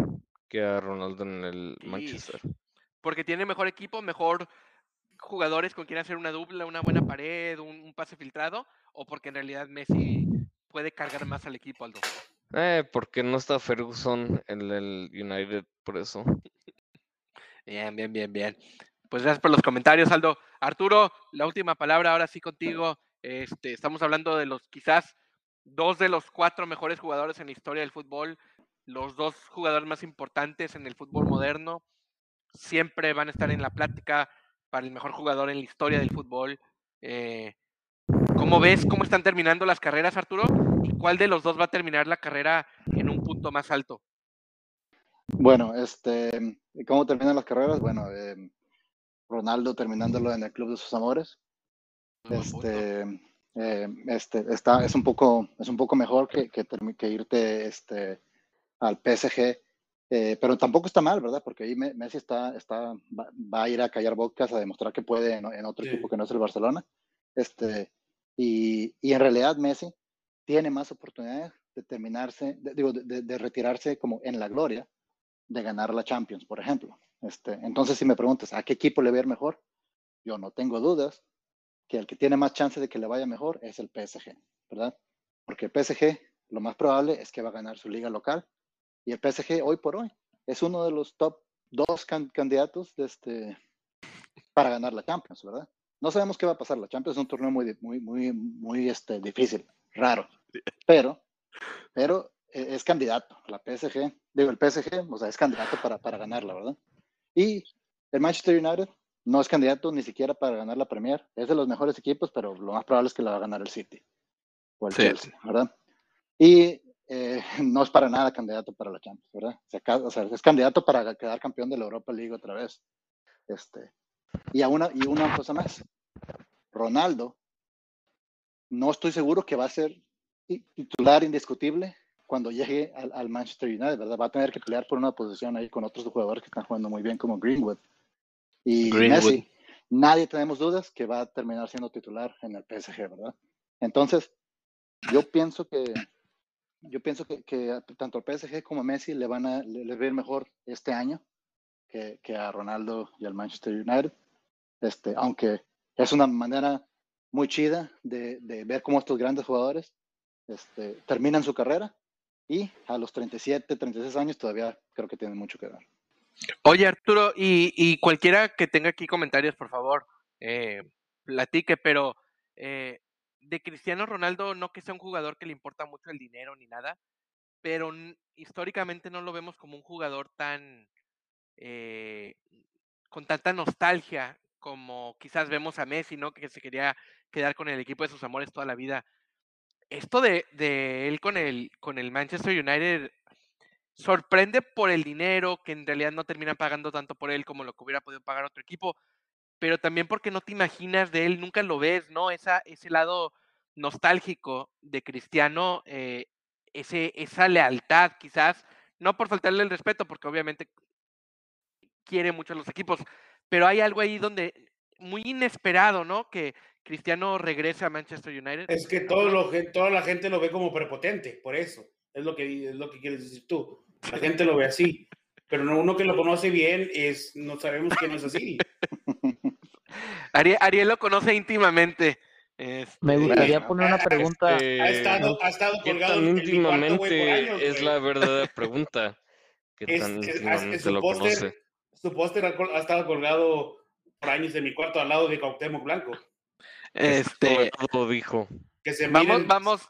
que a Ronaldo en el Manchester. Porque tiene mejor equipo, mejor jugadores con quien hacer una dupla, una buena pared, un, un pase filtrado, o porque en realidad Messi puede cargar más al equipo, Aldo. Eh, porque no está Ferguson en el United, por eso. Bien, bien, bien, bien. Pues gracias por los comentarios, Aldo. Arturo, la última palabra ahora sí contigo. Este, estamos hablando de los quizás dos de los cuatro mejores jugadores en la historia del fútbol, los dos jugadores más importantes en el fútbol moderno. Siempre van a estar en la plática para el mejor jugador en la historia del fútbol. Eh, ¿Cómo ves cómo están terminando las carreras, Arturo? ¿Y cuál de los dos va a terminar la carrera en un punto más alto? Bueno, este, ¿cómo terminan las carreras? Bueno, eh, Ronaldo terminándolo en el club de sus amores. Punto. Este, eh, este, está, es un poco, es un poco mejor que, que, que irte este, al PSG, eh, pero tampoco está mal, ¿verdad? Porque ahí Me- Messi está, está, va, va a ir a callar bocas a demostrar que puede en, en otro Sí. equipo que no es el Barcelona. Este, y, y en realidad Messi tiene más oportunidades de terminarse, digo, de, retirarse como en la gloria de ganar la Champions, por ejemplo. Este, entonces, si me preguntas, ¿a qué equipo le va a ir mejor? Yo no tengo dudas que el que tiene más chance de que le vaya mejor es el PSG, ¿verdad? Porque el PSG lo más probable es que va a ganar su liga local y el PSG hoy por hoy es uno de los top dos can- candidatos de este, para ganar la Champions, ¿verdad? No sabemos qué va a pasar. La Champions es un torneo muy, muy, muy, muy este, difícil, raro, pero, pero eh, es candidato. La PSG, digo, el PSG, o sea, es candidato para, para ganarla, ¿verdad? Y el Manchester United no es candidato ni siquiera para ganar la Premier. Es de los mejores equipos, pero lo más probable es que la va a ganar el City o el Sí. Chelsea, ¿verdad? Y eh, [laughs] no es para nada candidato para la Champions, ¿verdad? O sea, ca- o sea, es candidato para quedar campeón de la Europa League otra vez. Este, y, a una, y una cosa más. Ronaldo, no estoy seguro que va a ser titular indiscutible cuando llegue al, al Manchester United, ¿verdad? Va a tener que pelear por una posición ahí con otros jugadores que están jugando muy bien, como Greenwood. Y Greenwood. Messi, nadie tenemos dudas que va a terminar siendo titular en el PSG, ¿verdad? Entonces, yo pienso que yo pienso que, tanto al PSG como a Messi le van a le, les va a ir mejor este año que, que a Ronaldo y al Manchester United. Este, aunque es una manera muy chida de, de ver cómo estos grandes jugadores este, terminan su carrera y a los 37, 36 años todavía creo que tienen mucho que dar. Oye, Arturo, y, y cualquiera que tenga aquí comentarios, por favor, eh, platique, pero eh, de Cristiano Ronaldo, no que sea un jugador que le importa mucho el dinero ni nada, pero históricamente no lo vemos como un jugador tan eh, con tanta nostalgia como quizás vemos a Messi, ¿no? Que se quería quedar con el equipo de sus amores toda la vida. Esto de, él con el, con el Manchester United sorprende por el dinero, que en realidad no terminan pagando tanto por él como lo que hubiera podido pagar otro equipo, pero también porque no te imaginas de él, nunca lo ves, ¿no? Esa, ese lado nostálgico de Cristiano, eh, ese, esa lealtad, quizás, no por faltarle el respeto, porque obviamente quiere mucho a los equipos, pero hay algo ahí donde muy inesperado, ¿no? Que Cristiano regrese a Manchester United. Es que todo lo, gen- toda la gente lo ve como prepotente, por eso. Es lo que, es lo que quieres decir tú. La gente lo ve así. Pero no, uno que lo conoce bien es, no sabemos que no es así. Ariel, Ariel lo conoce íntimamente. este, Me gustaría poner una pregunta. Este, Ha estado, ha estado ¿Qué colgado tan en mi cuarto, güey, por íntimamente años, es güey. la verdadera pregunta? ¿Qué Es- tan es- es- íntimamente su lo póster- conoce? Su póster ha, col- ha estado colgado por años en mi cuarto al lado de Cuauhtémoc Blanco. Este, todo dijo. Que se vamos, miren, vamos.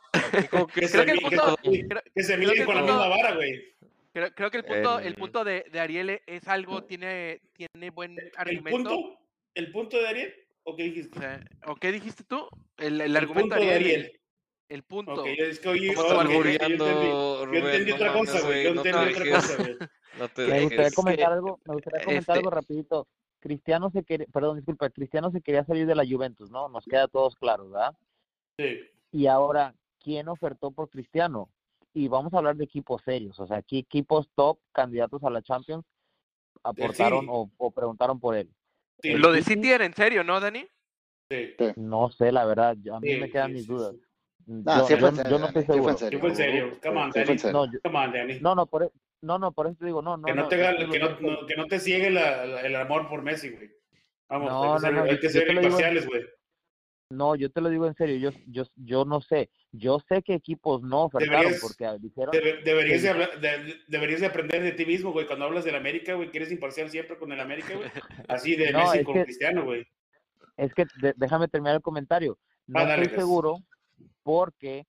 Que se Creo que el que punto- se- creo- que se creo que miren el con la punto- misma vara, güey. Creo, creo que el punto, el El- punto de, de Ariel es algo, tiene, tiene buen ¿El argumento. punto? ¿El punto de Ariel? ¿O qué O, dijiste? sea, ¿o qué dijiste tú? El, el El argumento punto de Ariel. el- Ariel. El, punto. Ok, es que oye, ¿Cómo ok, estás ok, yo entendí, yo otra cosa, güey. Yo no entendí otra cosa, güey. No te Me gustaría comentar algo, me gustaría comentar este- algo rapidito. Cristiano se quería, perdón, disculpa, Cristiano se quería salir de la Juventus, ¿no? Nos queda a todos claros, ¿verdad? Sí. Y ahora, ¿quién ofertó por Cristiano? Y vamos a hablar de equipos serios, o sea, ¿qué equipos top candidatos a la Champions aportaron o, o preguntaron por él? Sí, Lo de City- era en serio, ¿no, Dani? sí. No sé, la verdad, yo- a mí Sí, me quedan sí, mis sí, dudas. sí. No, yo, yo- en serio, yo no Dani, estoy seguro. en serio. Sí fue en serio. Come on, serio. No, yo- Come on, Danny. no, no, por, e- no, no, por eso te digo, no, no. que no, no, te, que que no, que te ciegue la- la- el amor por Messi, güey. Vamos, No, hay que ser, no, hay que ser imparciales, güey. No, yo te lo digo en serio, yo, yo, yo no sé, yo sé que equipos no ofertaron Deberías- porque dijeron, Debe- deberías, Sí. de hablar- de- deberías de aprender de ti mismo, güey. Cuando hablas del América, güey, que eres imparcial siempre con el América, güey. [laughs] Así de No, Messi es con que- Cristiano, güey. es que de- déjame terminar el comentario, no Ah, estoy pues. seguro porque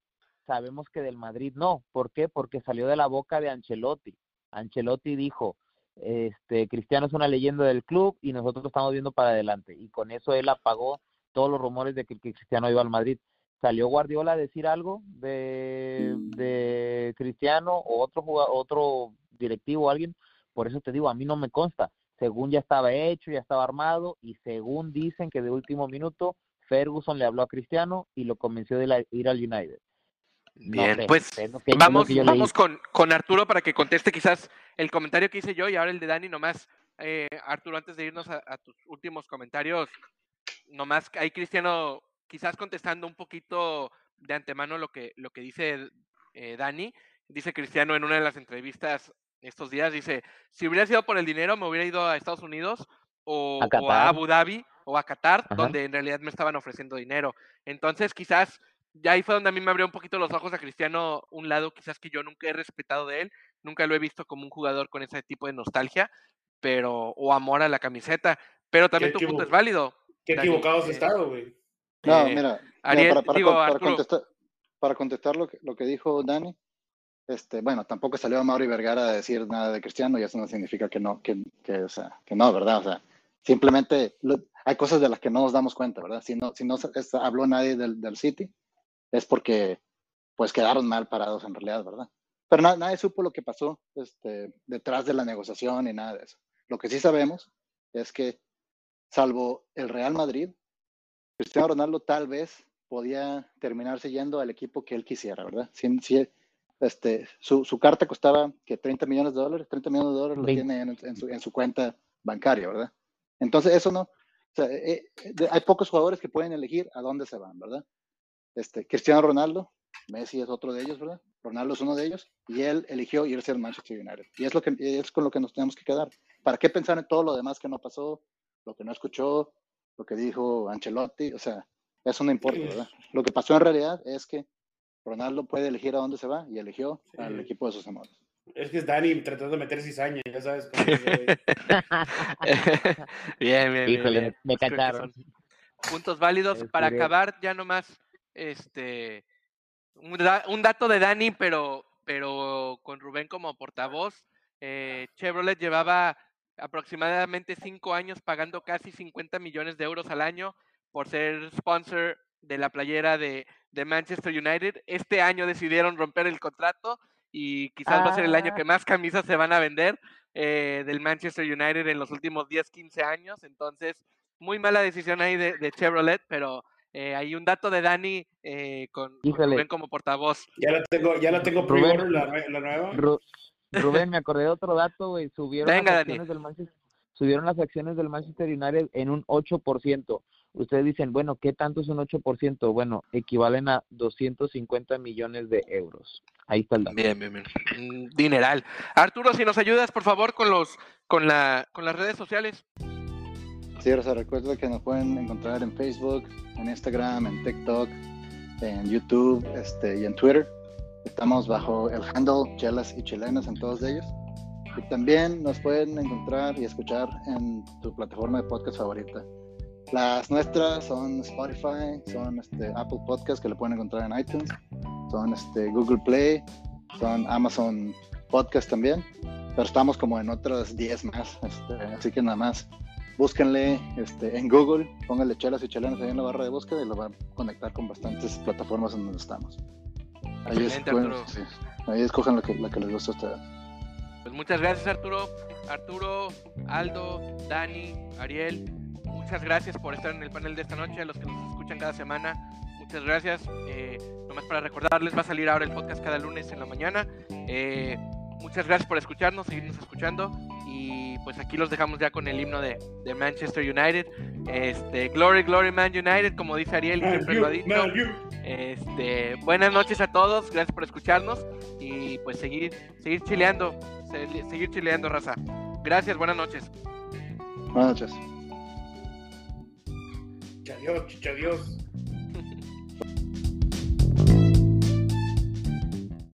sabemos que del Madrid no, ¿por qué? Porque salió de la boca de Ancelotti, Ancelotti dijo, este, Cristiano es una leyenda del club y nosotros estamos viendo para adelante y con eso él apagó todos los rumores de que, Cristiano iba al Madrid. ¿Salió Guardiola a decir algo de, de Cristiano o otro jugador, otro directivo o alguien? Por eso te digo, a mí no me consta. Según ya estaba hecho, ya estaba armado y según dicen que de último minuto Ferguson le habló a Cristiano y lo convenció de ir al United. Bien, pues que- vamos, vamos con, con Arturo para que conteste quizás el comentario que hice yo y ahora el de Dani nomás. Eh, Arturo, antes de irnos a, a tus últimos comentarios, nomás ahí Cristiano quizás contestando un poquito de antemano lo que, lo que dice eh, Dani. Dice Cristiano en una de las entrevistas estos días, dice, si hubiera sido por el dinero me hubiera ido a Estados Unidos o A o a Qatar. Abu Dhabi o a Qatar, Ajá. donde en realidad me estaban ofreciendo dinero. Entonces quizás ya ahí fue donde a mí me abrió un poquito los ojos a Cristiano, un lado quizás que yo nunca he respetado de él, nunca lo he visto como un jugador con ese tipo de nostalgia, pero o amor a la camiseta, pero también tu punto es válido. Qué Dani, equivocados eh, has estado, güey. No, eh, mira, mira, Ariel, para, para digo, para contestar, para contestar lo que, lo que dijo Dani, este, bueno, tampoco salió Mauri Vergara a decir nada de Cristiano y eso no significa que no, que, que, o sea, que no, ¿verdad? O sea, simplemente lo- hay cosas de las que no nos damos cuenta, ¿verdad? Si no, si no es- habló nadie del, del City, es porque pues quedaron mal parados en realidad, ¿verdad? Pero na- nadie supo lo que pasó este, detrás de la negociación y nada de eso. Lo que sí sabemos es que, salvo el Real Madrid, Cristiano Ronaldo tal vez podía terminarse yendo al equipo que él quisiera, ¿verdad? Si, si, este, su, su carta costaba que 30 millones de dólares, 30 millones de dólares lo tiene en, en su, en su cuenta bancaria, ¿verdad? Entonces, eso no. o sea, eh, eh, hay pocos jugadores que pueden elegir a dónde se van, ¿verdad? Este, Cristiano Ronaldo, Messi es otro de ellos, ¿verdad? Ronaldo es uno de ellos, y él eligió irse al Manchester United. Y es, lo que, es con lo que nos tenemos que quedar. ¿Para qué pensar en todo lo demás que no pasó, lo que no escuchó, lo que dijo Ancelotti? O sea, eso no importa, ¿verdad? Lo que pasó en realidad es que Ronaldo puede elegir a dónde se va y eligió al equipo de sus amores. Es que es Dani tratando de meter cizaña, ya sabes. cómo [laughs] es, bien, bien, bien, Híjole, bien. me son Puntos válidos. Es Para curioso. acabar, ya nomás, este, un, da- un dato de Dani, pero, pero con Rubén como portavoz. eh, Chevrolet llevaba aproximadamente cinco años pagando casi 50 millones de euros al año por ser sponsor de la playera de, de Manchester United. Este año decidieron romper el contrato y quizás va a ser el año Ah. que más camisas se van a vender eh, del Manchester United en los últimos 10, 15 años. Entonces, muy mala decisión ahí de, de Chevrolet, pero eh, hay un dato de Dani eh, con, Híjole. Rubén como portavoz. Ya la tengo, ya la tengo Rubén. la, nue- la nueva. Ru- Rubén, me acordé de otro dato, güey. Subieron, Venga, las Dani. acciones del Manchester, subieron las acciones del Manchester United en un 8%. Ustedes dicen, bueno, ¿qué tanto es un 8%? Bueno, equivalen a 250 millones de euros. Ahí está el dato. Bien, bien, bien. Un Dineral. Arturo, si nos ayudas, por favor, con los con la con las redes sociales. Sí, o sea, recuerda que nos pueden encontrar en Facebook, en Instagram, en TikTok, en YouTube este, y en Twitter. Estamos bajo el handle Chelas y Chilenas en todos ellos. Y también nos pueden encontrar y escuchar en tu plataforma de podcast favorita. Las nuestras son Spotify, son este, Apple Podcast que lo pueden encontrar en iTunes, son este, Google Play, son Amazon Podcast también, pero estamos como en otras 10 más, este, así que nada más búsquenle este, en Google, pónganle chelas y chelenas ahí en la barra de búsqueda y lo va a conectar con bastantes plataformas en donde estamos. Ahí, es, Excelente, bueno, Arturo. sí, ahí escojan la que, la que les guste a ustedes. Pues muchas gracias Arturo, Arturo, Aldo, Dani, Ariel, muchas gracias por estar en el panel de esta noche, a los que nos escuchan cada semana, muchas gracias. Eh, nomás para recordarles, va a salir ahora el podcast cada lunes en la mañana. Eh, muchas gracias por escucharnos, seguirnos escuchando y pues aquí los dejamos ya con el himno de, de Manchester United. Este, Glory, Glory Man United, como dice Ariel, Man siempre lo ha dicho. Este, buenas noches a todos, gracias por escucharnos y pues seguir, seguir chileando, se- seguir chileando, raza. Gracias, buenas noches. Buenas noches. Adiós, adiós.